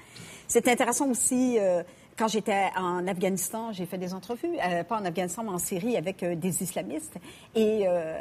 Speaker 17: C'est intéressant aussi, euh, quand j'étais en Afghanistan, j'ai fait des entrevues, euh, pas en Afghanistan, mais en Syrie, avec euh, des islamistes. Et euh,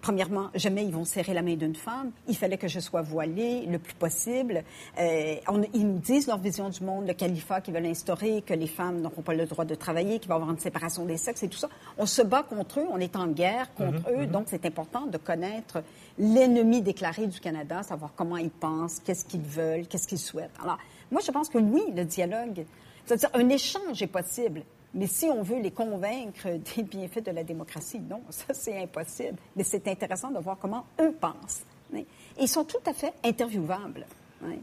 Speaker 17: Premièrement, jamais ils vont serrer la main d'une femme. Il fallait que je sois voilée le plus possible. Euh, on- ils nous disent leur vision du monde, le califat qu'ils veulent instaurer, que les femmes n'auront pas le droit de travailler, qu'il va y avoir une séparation des sexes et tout ça. On se bat contre eux, on est en guerre contre eux, donc c'est important de connaître l'ennemi déclaré du Canada, savoir comment ils pensent, qu'est-ce qu'ils veulent, qu'est-ce qu'ils souhaitent. Alors, moi, je pense que oui, le dialogue, c'est-à-dire un échange est possible. Mais si on veut les convaincre des bienfaits de la démocratie, non, ça c'est impossible. Mais c'est intéressant de voir comment eux pensent. hein. Ils sont tout à fait interviewables. hein.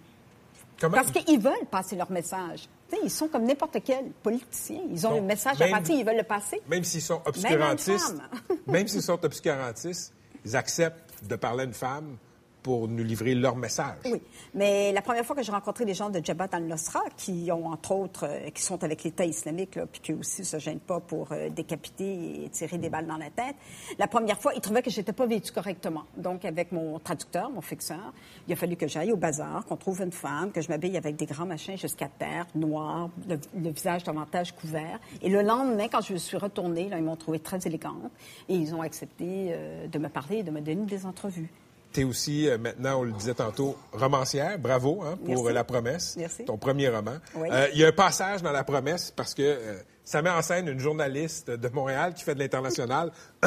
Speaker 4: Comment-
Speaker 17: Parce qu'ils veulent passer leur message. Ils sont comme n'importe quel politicien. Ils ont
Speaker 4: Bon,
Speaker 17: un message à
Speaker 4: même-
Speaker 17: passer, ils veulent le passer.
Speaker 4: Même s'ils sont
Speaker 17: Même
Speaker 4: obscurantistes,
Speaker 17: femme.
Speaker 4: même s'ils sont obscurantistes, ils acceptent de parler à une femme pour nous livrer leur message.
Speaker 17: Oui, mais la première fois que j'ai rencontré des gens de Jabhat al-Nusra, qui ont entre autres, euh, qui sont avec l'État islamique, puis qui aussi se gênent pas pour euh, décapiter et tirer des balles dans la tête, la première fois, ils trouvaient que j'étais pas vêtue correctement. Donc, avec mon traducteur, mon fixeur, il a fallu que j'aille au bazar, qu'on trouve une femme, que je m'habille avec des grands machins jusqu'à terre, noir, le, visage davantage couvert. Et le lendemain, quand je suis retournée, ils m'ont trouvée très élégante et ils ont accepté euh, de me parler et de me donner des entrevues.
Speaker 4: Tu es aussi, euh, maintenant, on le disait tantôt, romancière. Bravo hein, pour
Speaker 17: Merci.
Speaker 4: euh, La Promesse,
Speaker 17: Merci.
Speaker 4: ton premier roman.
Speaker 17: Oui.
Speaker 4: Euh, Il y a un passage dans La Promesse parce que euh, ça met en scène une journaliste de Montréal qui fait de l'international.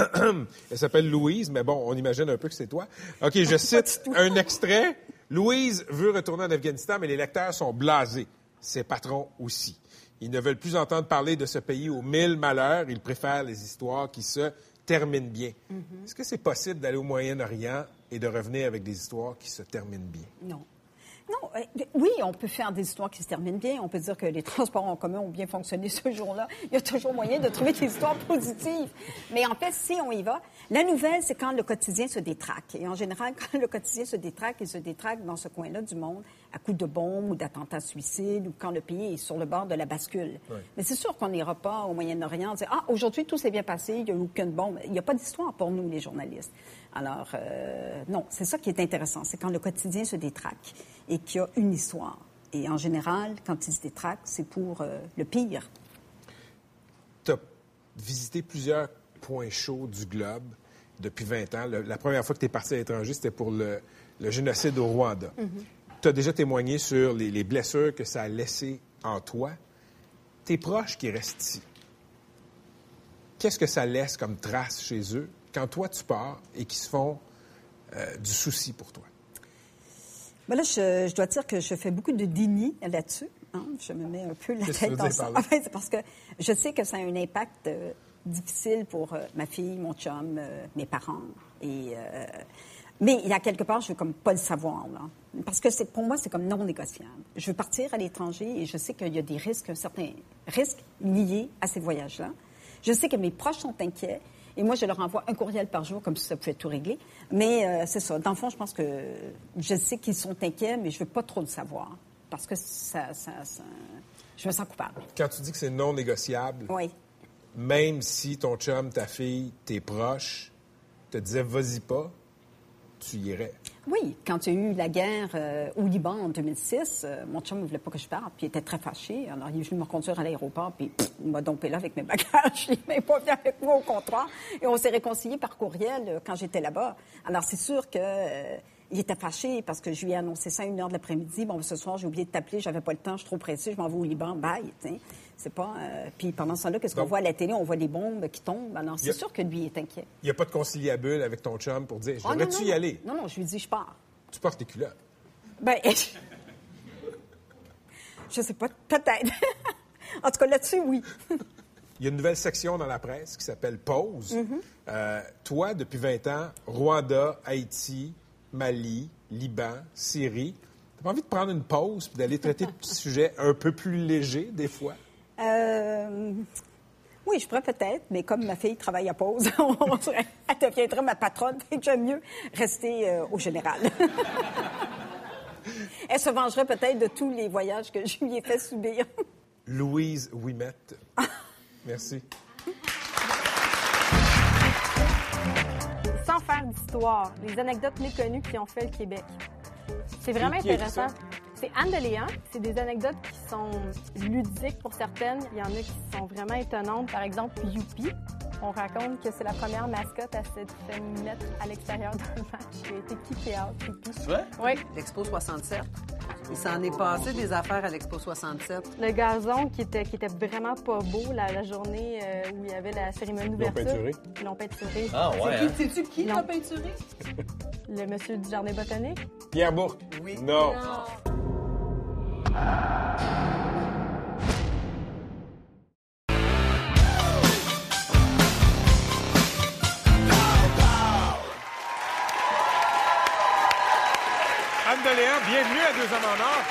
Speaker 4: Elle s'appelle Louise, mais bon, on imagine un peu que c'est toi. OK, je cite un extrait. Louise veut retourner en Afghanistan, mais les lecteurs sont blasés. Ses patrons aussi. Ils ne veulent plus entendre parler de ce pays aux mille malheurs. Ils préfèrent les histoires qui se terminent bien. Est-ce que c'est possible d'aller au Moyen-Orient et de revenir avec des histoires qui se terminent bien?
Speaker 17: Non. Non, euh, oui, on peut faire des histoires qui se terminent bien. On peut dire que les transports en commun ont bien fonctionné ce jour-là. Il y a toujours moyen de trouver des histoires positives. Mais en fait, si on y va, la nouvelle, c'est quand le quotidien se détraque. Et en général, quand le quotidien se détraque, il se détraque dans ce coin-là du monde à coups de bombes ou d'attentats suicides ou quand le pays est sur le bord de la bascule.
Speaker 18: Oui.
Speaker 17: Mais c'est sûr qu'on n'ira pas au Moyen-Orient dire Ah, aujourd'hui, tout s'est bien passé, il n'y a eu aucune bombe. Il n'y a pas d'histoire pour nous, les journalistes. Alors, euh, non, c'est ça qui est intéressant. C'est quand le quotidien se détraque et qu'il y a une histoire. Et en général, quand il se détraque, c'est pour euh, le pire.
Speaker 4: Tu as visité plusieurs points chauds du globe depuis 20 ans. Le- la première fois que tu es parti à l'étranger, c'était pour le, le génocide au Rwanda. Tu as déjà témoigné sur les, les blessures que ça a laissées en toi. Tes proches qui restent ici, qu'est-ce que ça laisse comme trace chez eux quand toi tu pars et qu'ils se font euh, du souci pour toi?
Speaker 17: Ben là, je, je dois dire que je fais beaucoup de déni là-dessus. hein. Je me mets un peu la tête dans ça. c'est parce que je sais que ça a un impact euh, difficile pour euh, ma fille, mon chum, mes parents. Et, mais il y a quelque part, je veux comme pas le savoir. Là. Parce que c'est, pour moi, c'est comme non négociable. Je veux partir à l'étranger et je sais qu'il y a des risques, certains risques liés à ces voyages-là. Je sais que mes proches sont inquiets. Et moi, je leur envoie un courriel par jour, comme si ça pouvait tout régler. Mais euh, c'est ça. Dans le fond, je pense que je sais qu'ils sont inquiets, mais je veux pas trop le savoir. Parce que ça, ça, ça- je me sens coupable.
Speaker 4: Quand tu dis que c'est non négociable,
Speaker 17: Oui.
Speaker 4: même si ton chum, ta fille, tes proches te disaient vas-y pas,
Speaker 17: Oui, quand il y a eu la guerre euh, au Liban en 2006, euh, mon chum ne voulait pas que je parte, puis il était très fâché. Alors, il est venu me reconduire à l'aéroport, puis il m'a dompé là avec mes bagages. Il n'est pas avec moi au comptoir. Et on s'est réconciliés par courriel euh, quand j'étais là-bas. Alors, c'est sûr que... euh, il était fâché parce que je lui ai annoncé ça à une heure de l'après-midi. Bon, ce soir, j'ai oublié de t'appeler, j'avais pas le temps, je suis trop pressée, je m'en vais au Liban, bye. C'est pas. euh, Puis pendant ce temps-là, qu'est-ce qu'on voit à la télé? On voit des bombes qui tombent. Alors, c'est
Speaker 4: a-
Speaker 17: sûr que lui est inquiet.
Speaker 4: Il n'y a pas de conciliabule avec ton chum pour dire
Speaker 17: Ah, non,
Speaker 4: devrais-tu
Speaker 17: non,
Speaker 4: y
Speaker 17: non.
Speaker 4: aller?
Speaker 17: Non, non, je lui dis, je pars.
Speaker 4: Tu portes tes culottes.
Speaker 17: Ben, je sais pas, peut-être. en tout cas, là-dessus, oui.
Speaker 4: Il y a une nouvelle section dans la presse qui s'appelle Pause.
Speaker 17: Mhm.
Speaker 4: Euh, toi, depuis 20 ans, Rwanda, Haïti, Mali, Liban, Syrie. T'as pas envie de prendre une pause et d'aller traiter de petits sujets un peu plus légers, des fois?
Speaker 17: Euh, oui, je pourrais peut-être, mais comme ma fille travaille à pause, on elle deviendrait ma patronne, j'aime mieux rester euh, au général. elle se vengerait peut-être de tous les voyages que je lui ai fait subir.
Speaker 4: Louise Ouimette. Merci.
Speaker 19: Sans faire d'histoire, les anecdotes méconnues qui ont fait le Québec. C'est vraiment intéressant. C'est Anne de Léon. C'est des anecdotes qui sont ludiques pour certaines. Il y en a qui sont vraiment étonnantes. Par exemple, Youpi. On raconte que c'est la première mascotte à s'être fait mettre à l'extérieur d'un match. Il a été kické out, Youpi.
Speaker 3: vrai?
Speaker 19: Oui.
Speaker 3: L'Expo 67. Il s'en est passé des affaires à l'Expo 67.
Speaker 19: Le gazon qui était, qui était vraiment pas beau la, la journée euh, où il y avait la cérémonie
Speaker 3: l'ont
Speaker 19: d'ouverture.
Speaker 3: peinturé?
Speaker 19: Ils l'ont peinturé.
Speaker 3: Ah, ouais,
Speaker 19: C'est
Speaker 3: hein?
Speaker 19: qui-
Speaker 3: Sais-tu qui
Speaker 19: Non.
Speaker 3: l'a peinturé?
Speaker 19: Le monsieur du jardin botanique?
Speaker 4: Pierre Bourque. Oui. Non. Bienvenue à Deux Hommes en Or.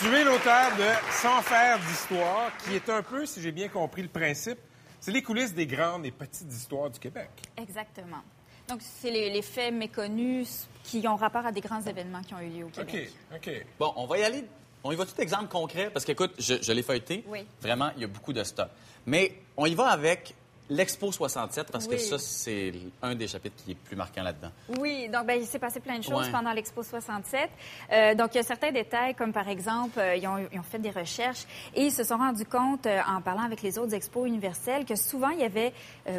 Speaker 4: Tu es l'auteur de Sans faire d'histoire, qui est un peu, si j'ai bien compris le principe, c'est les coulisses des grandes et petites histoires du Québec.
Speaker 20: Exactement. Donc, c'est les, les faits méconnus qui ont rapport à des grands événements qui ont eu lieu au Québec.
Speaker 4: OK.
Speaker 6: Bon, on va y aller. On y va tout exemple concret? Parce qu'écoute, je, je l'ai feuilleté.
Speaker 20: Oui.
Speaker 6: Vraiment, il y a beaucoup de stock. Mais on y va avec l'Expo 67 parce que ça, c'est un des chapitres qui est plus marquant là-dedans.
Speaker 20: Oui, donc ben, il s'est passé plein de choses
Speaker 6: Ouais.
Speaker 20: pendant l'Expo 67. Euh, donc, il y a certains détails, comme par exemple, euh, ils, ont, ils ont fait des recherches et ils se sont rendus compte, euh, en parlant avec les autres expos universelles, que souvent, il y avait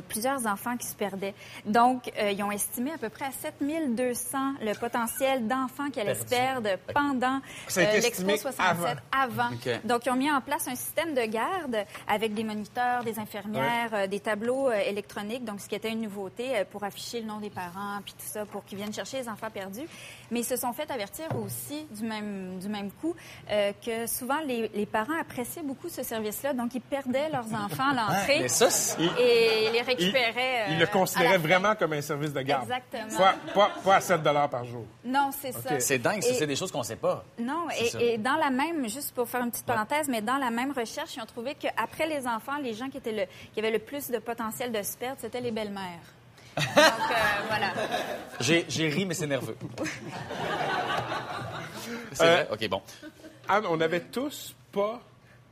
Speaker 20: plusieurs enfants qui se perdaient. Donc, ils ont estimé à peu près à 7200 le potentiel d'enfants qui allaient se perdre pendant l'Expo 67
Speaker 18: avant.
Speaker 20: Donc, ils ont mis en place un système de garde avec des moniteurs, des infirmières, des tableaux euh, électroniques, donc ce qui était une nouveauté euh, pour afficher le nom des parents, puis tout ça, pour qu'ils viennent chercher les enfants perdus. Mais ils se sont fait avertir aussi du même, du même coup euh, que souvent les, les parents appréciaient beaucoup ce service-là, donc ils perdaient leurs enfants à l'entrée
Speaker 4: mais ça, c'est-
Speaker 20: et les récupéraient.
Speaker 4: Il
Speaker 20: euh,
Speaker 4: le
Speaker 20: fin.
Speaker 4: vraiment comme un service de garde.
Speaker 20: Exactement.
Speaker 4: Pas, pas- pas à 7 par jour.
Speaker 20: Non, c'est ça.
Speaker 6: C'est dingue, c'est des choses qu'on sait pas.
Speaker 20: Non, et, et dans la même, juste pour faire une petite parenthèse, mais dans la même recherche, ils ont trouvé qu'après les enfants, les gens qui, étaient le, qui avaient le plus de potentiel de se perdre, c'était les belles-mères. Donc, euh, voilà.
Speaker 6: J'ai j'ai ri, mais c'est nerveux. C'est
Speaker 4: Euh,
Speaker 6: vrai? OK, bon.
Speaker 4: Anne, on avait tous pas.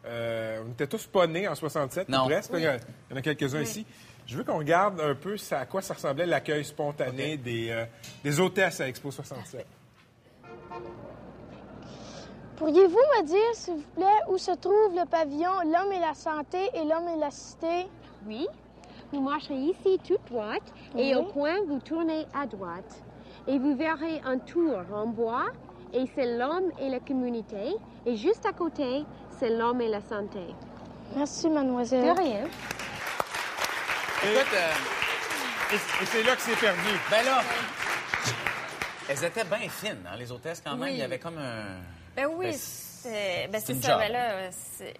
Speaker 4: euh, on était tous pas nés en 67, ou
Speaker 6: Non.
Speaker 4: presque.
Speaker 6: Oui.
Speaker 4: Il y en a- il y en a quelques-uns ici. Je veux qu'on regarde un peu ça- à quoi ça ressemblait l'accueil spontané des, euh, des hôtesses à Expo 67.
Speaker 18: Pourriez-vous me dire, s'il vous plaît, où se trouve le pavillon L'homme et la santé et l'homme et la cité?
Speaker 14: Oui. Vous marcherez ici toute droite et au coin, vous tournez à droite. Et vous verrez un tour en bois et c'est l'homme et la communauté. Et juste à côté, c'est l'homme et la santé.
Speaker 18: Merci, mademoiselle.
Speaker 14: De rien.
Speaker 6: Écoute, euh,
Speaker 4: Et, et c'est là que c'est perdu.
Speaker 6: ben là, elles étaient bien fines, hein, les hôtesses, quand même.
Speaker 20: Oui.
Speaker 6: Il y avait comme un...
Speaker 20: Ben oui,
Speaker 6: Ben,
Speaker 20: c'est ben, ça.
Speaker 6: job.
Speaker 20: Ben là, c'est-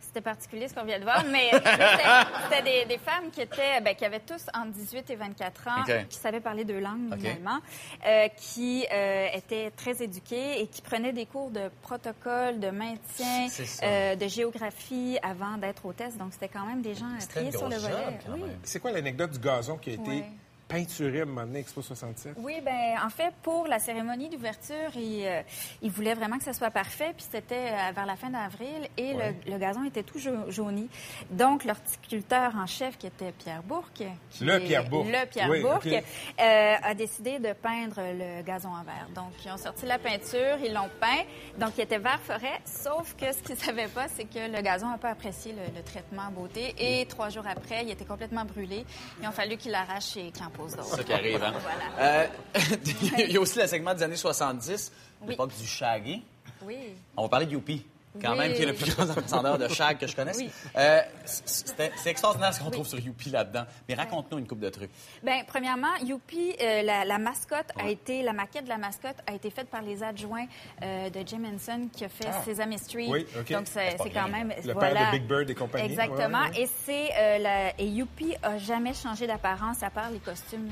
Speaker 20: c'était particulier ce qu'on vient de voir, mais c'était des, des femmes qui étaient, ben, qui avaient tous entre 18 et 24 ans, qui savaient parler deux langues
Speaker 6: OK.
Speaker 20: minimalement, euh, qui euh, étaient très éduquées et qui prenaient des cours de protocole, de maintien, euh, de géographie avant d'être hôtesse. Donc c'était quand même des gens triés sur le volet. Oui.
Speaker 4: C'est quoi l'anecdote du gazon qui a été
Speaker 20: Ouais.
Speaker 4: Peinturé à un moment donné Expo 67?
Speaker 20: Oui, ben en fait, pour la cérémonie d'ouverture, il, euh, il voulait vraiment que ça soit parfait, puis c'était euh, vers la fin d'avril, et le-
Speaker 4: Ouais.
Speaker 20: le, gazon était tout jau- jauni. Donc, l'horticulteur en chef, qui était Pierre Bourque,
Speaker 4: Le Pierre Bourque.
Speaker 20: le Pierre
Speaker 4: Oui,
Speaker 20: Bourque,
Speaker 4: OK.
Speaker 20: euh, a décidé de peindre le gazon en vert. Donc, ils ont sorti la peinture, ils l'ont peint, donc il était vert forêt, sauf que ce qu'ils ne savaient pas, c'est que le gazon n'a pas apprécié le, le traitement beauté, et trois jours après, il était complètement brûlé. Il a fallu qu'il l'arrache et qu'il en
Speaker 6: C'est ça qui arrive, hein?
Speaker 20: Voilà.
Speaker 6: Euh, il y a aussi le segment des années 70,
Speaker 20: Oui.
Speaker 6: l'époque du Shaggy.
Speaker 20: Oui.
Speaker 6: On va parler de Youpi, quand
Speaker 20: Oui.
Speaker 6: même, qui est le plus grand ambassadeur de Shag que je connaisse.
Speaker 20: Oui.
Speaker 6: Euh, c'est extraordinaire ce qu'on trouve sur Youpi là-dedans. Mais raconte-nous une coupe de trucs.
Speaker 20: Bien, premièrement, Youpi, euh, la, la mascotte a été, la maquette de la mascotte a été faite par les adjoints euh, de Jim Henson qui a fait
Speaker 4: Ah.
Speaker 20: Sesame Street.
Speaker 4: Oui, OK.
Speaker 20: Donc, c'est quand même.
Speaker 4: Le père
Speaker 20: voilà.
Speaker 4: de Big Bird et compagnie.
Speaker 20: Exactement.
Speaker 4: Ouais, ouais.
Speaker 20: Et c'est la- et Youpi a jamais changé d'apparence à part les costumes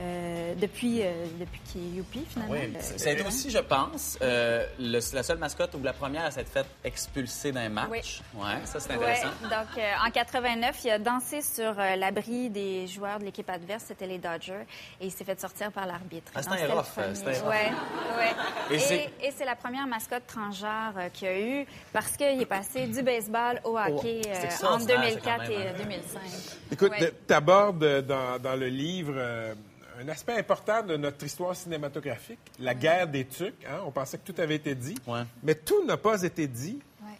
Speaker 20: euh, depuis, euh, depuis qu'il est Youpi, finalement.
Speaker 6: Oui,
Speaker 20: Euh,
Speaker 6: ça a été aussi, je pense, euh, le- la seule mascotte où la première à s'être faite expulser d'un match.
Speaker 20: Oui.
Speaker 6: Ouais, ça c'est
Speaker 20: Ouais,
Speaker 6: intéressant.
Speaker 20: donc, euh, en 89, il a dansé sur euh, l'abri des joueurs de l'équipe adverse, c'était les Dodgers, et il s'est fait sortir par l'arbitre.
Speaker 6: Ah, c'est
Speaker 20: Donc,
Speaker 6: un
Speaker 20: c'était
Speaker 6: rough, un rough.
Speaker 20: Ouais, ouais.
Speaker 6: Et
Speaker 20: Et,
Speaker 6: c'est-
Speaker 20: la première mascotte transgenre euh, qu'il y a eu parce qu'il est passé du baseball au hockey
Speaker 4: c'est
Speaker 20: euh, entre
Speaker 4: extraordinaire,
Speaker 20: 2004
Speaker 4: ça, quand
Speaker 20: et
Speaker 4: même,
Speaker 20: euh,
Speaker 4: hein.
Speaker 20: 2005.
Speaker 4: Écoute,
Speaker 20: Ouais.
Speaker 4: tu abordes dans, dans le livre euh, un aspect important de notre histoire cinématographique, la guerre des tucs. hein. On pensait que tout avait été dit, mais tout n'a pas été dit.
Speaker 20: Ouais.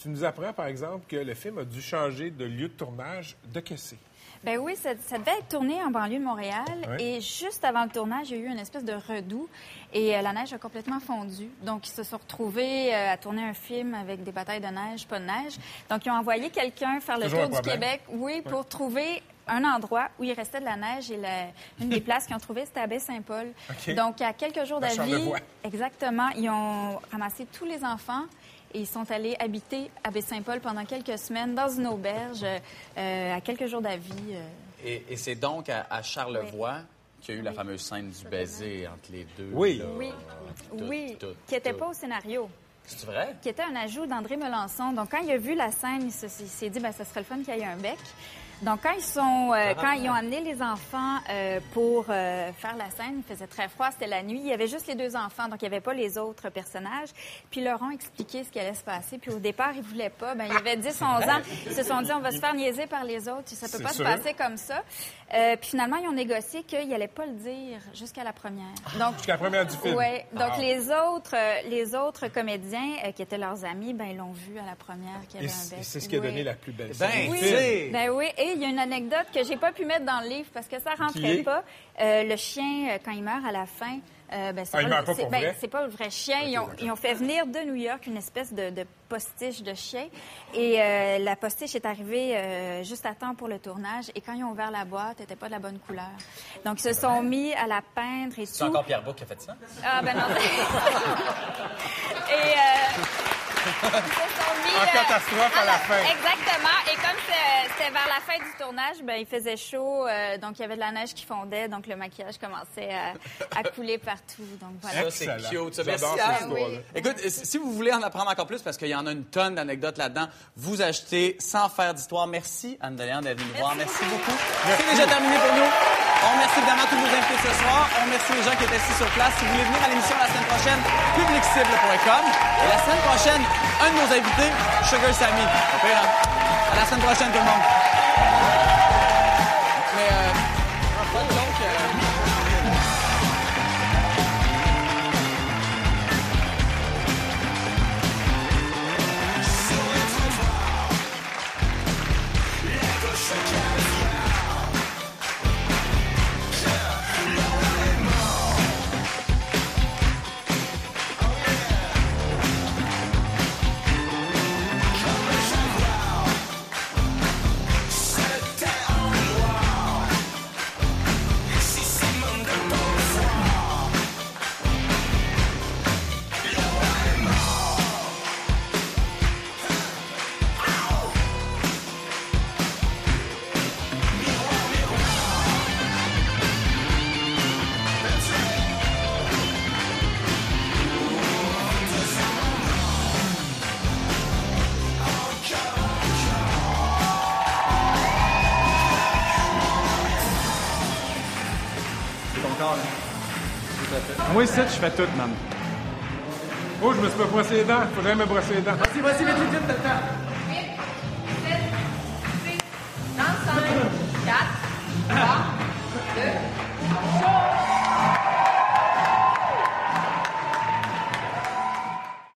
Speaker 4: Tu nous apprends, par exemple, que le film a dû changer de lieu de tournage. De que c'est?
Speaker 20: Ben oui, ça, ça devait être tourné en banlieue de Montréal.
Speaker 4: Ouais.
Speaker 20: Et juste avant le tournage, il y a eu une espèce de redout et euh, la neige a complètement fondu. Donc, ils se sont retrouvés euh, à tourner un film avec des batailles de neige, pas de neige. Donc, ils ont envoyé quelqu'un faire le tour du
Speaker 4: problème.
Speaker 20: Québec, oui, pour trouver un endroit où il restait de la neige et la- une des places qu'ils ont trouvées, c'était à Baie-Saint-Paul. Donc, à quelques jours d'avis,
Speaker 4: Charlevoix.
Speaker 20: exactement, ils ont ramassé tous les enfants et ils sont allés habiter à Baie-Saint-Paul pendant quelques semaines dans une auberge euh, à quelques jours d'avis. euh,
Speaker 6: Et, et c'est donc à, à Charlevoix qu'il y a eu la fameuse scène du baiser entre les deux.
Speaker 4: Oui.
Speaker 6: là.
Speaker 20: Oui.
Speaker 6: Tout,
Speaker 20: oui,
Speaker 6: tout,
Speaker 20: qui n'était pas au scénario,
Speaker 6: C'est vrai?
Speaker 20: qui était un ajout d'André Melançon. Donc, quand il a vu la scène, il s'est dit, ben, ça serait le fun qu'il y ait un bec. Donc, quand ils, sont, euh, quand ils ont amené les enfants euh, pour euh, faire la scène, il faisait très froid, c'était la nuit. Il y avait juste les deux enfants, donc il n'y avait pas les autres personnages. Puis, ils leur ont expliqué ce qui allait se passer. Puis, au départ, ils ne voulaient pas. Ben, il y avait 10, 11 ans. Ils se sont dit, on va se faire niaiser par les autres. Ça ne peut pas
Speaker 4: sûr.
Speaker 20: se passer comme ça. Euh, puis, finalement, ils ont négocié qu'ils n'allaient pas le dire jusqu'à la première. Donc,
Speaker 4: Jusqu'à la première du film.
Speaker 20: oui. Donc,
Speaker 4: Ah.
Speaker 20: les autres, euh, les autres comédiens euh, qui étaient leurs amis, ben, ils l'ont vu à la première qu'il y
Speaker 4: Et
Speaker 20: avait un
Speaker 4: c'est
Speaker 20: bec.
Speaker 4: c'est ce qui a
Speaker 20: Oui.
Speaker 4: donné la plus belle
Speaker 6: Ben,
Speaker 4: scène du
Speaker 20: Oui. Ben oui. Et il y a une anecdote que j'ai pas pu mettre dans le livre parce que ça rentrait
Speaker 4: est?
Speaker 20: pas. Euh, le chien, quand il meurt à la fin, euh, ben, c'est
Speaker 4: Ah, pas
Speaker 20: c'est- ben, c'est le vrai chien. ils, ont, ils ont fait venir de New York une espèce de, de postiche de chien. Et euh, la postiche est arrivée euh, juste à temps pour le tournage. Et quand ils ont ouvert la boîte, elle n'était pas de la bonne couleur. Donc, ils se sont mis à la peindre et
Speaker 9: C'est
Speaker 20: tout.
Speaker 9: encore Pierre Bouc qui a fait ça?
Speaker 20: Ah, ben non. et euh, mis,
Speaker 4: En
Speaker 20: euh,
Speaker 4: catastrophe à la fin.
Speaker 20: Exactement. Et comme c'est- c'était vers la fin du tournage, ben, il faisait chaud, euh, donc il y avait de la neige qui fondait, donc le maquillage commençait à, à couler partout. Donc voilà.
Speaker 6: Ça, c'est cute. ça. Merci, Anne.
Speaker 4: histoire-là.
Speaker 6: Écoute, euh, si vous voulez en apprendre encore plus, parce qu'il y en a une tonne d'anecdotes là-dedans, vous achetez sans faire d'histoire. Merci, Anne Deléan, d'être venue nous voir. Merci beaucoup. C'est déjà terminé pour nous. On remercie évidemment tous nos invités ce soir. On remercie les gens qui étaient assis sur place. Si vous voulez venir à l'émission la semaine prochaine, publiccible.com. Et la semaine prochaine, un de nos invités, Sugar Sammy. À la semaine prochaine, tout le monde.
Speaker 4: Moi, ici, je fais tout, man. Oh, je me suis pas brossé les dents. Faudrait me brosser les dents.
Speaker 1: Vas-y, vas-y, vite, vite, vite,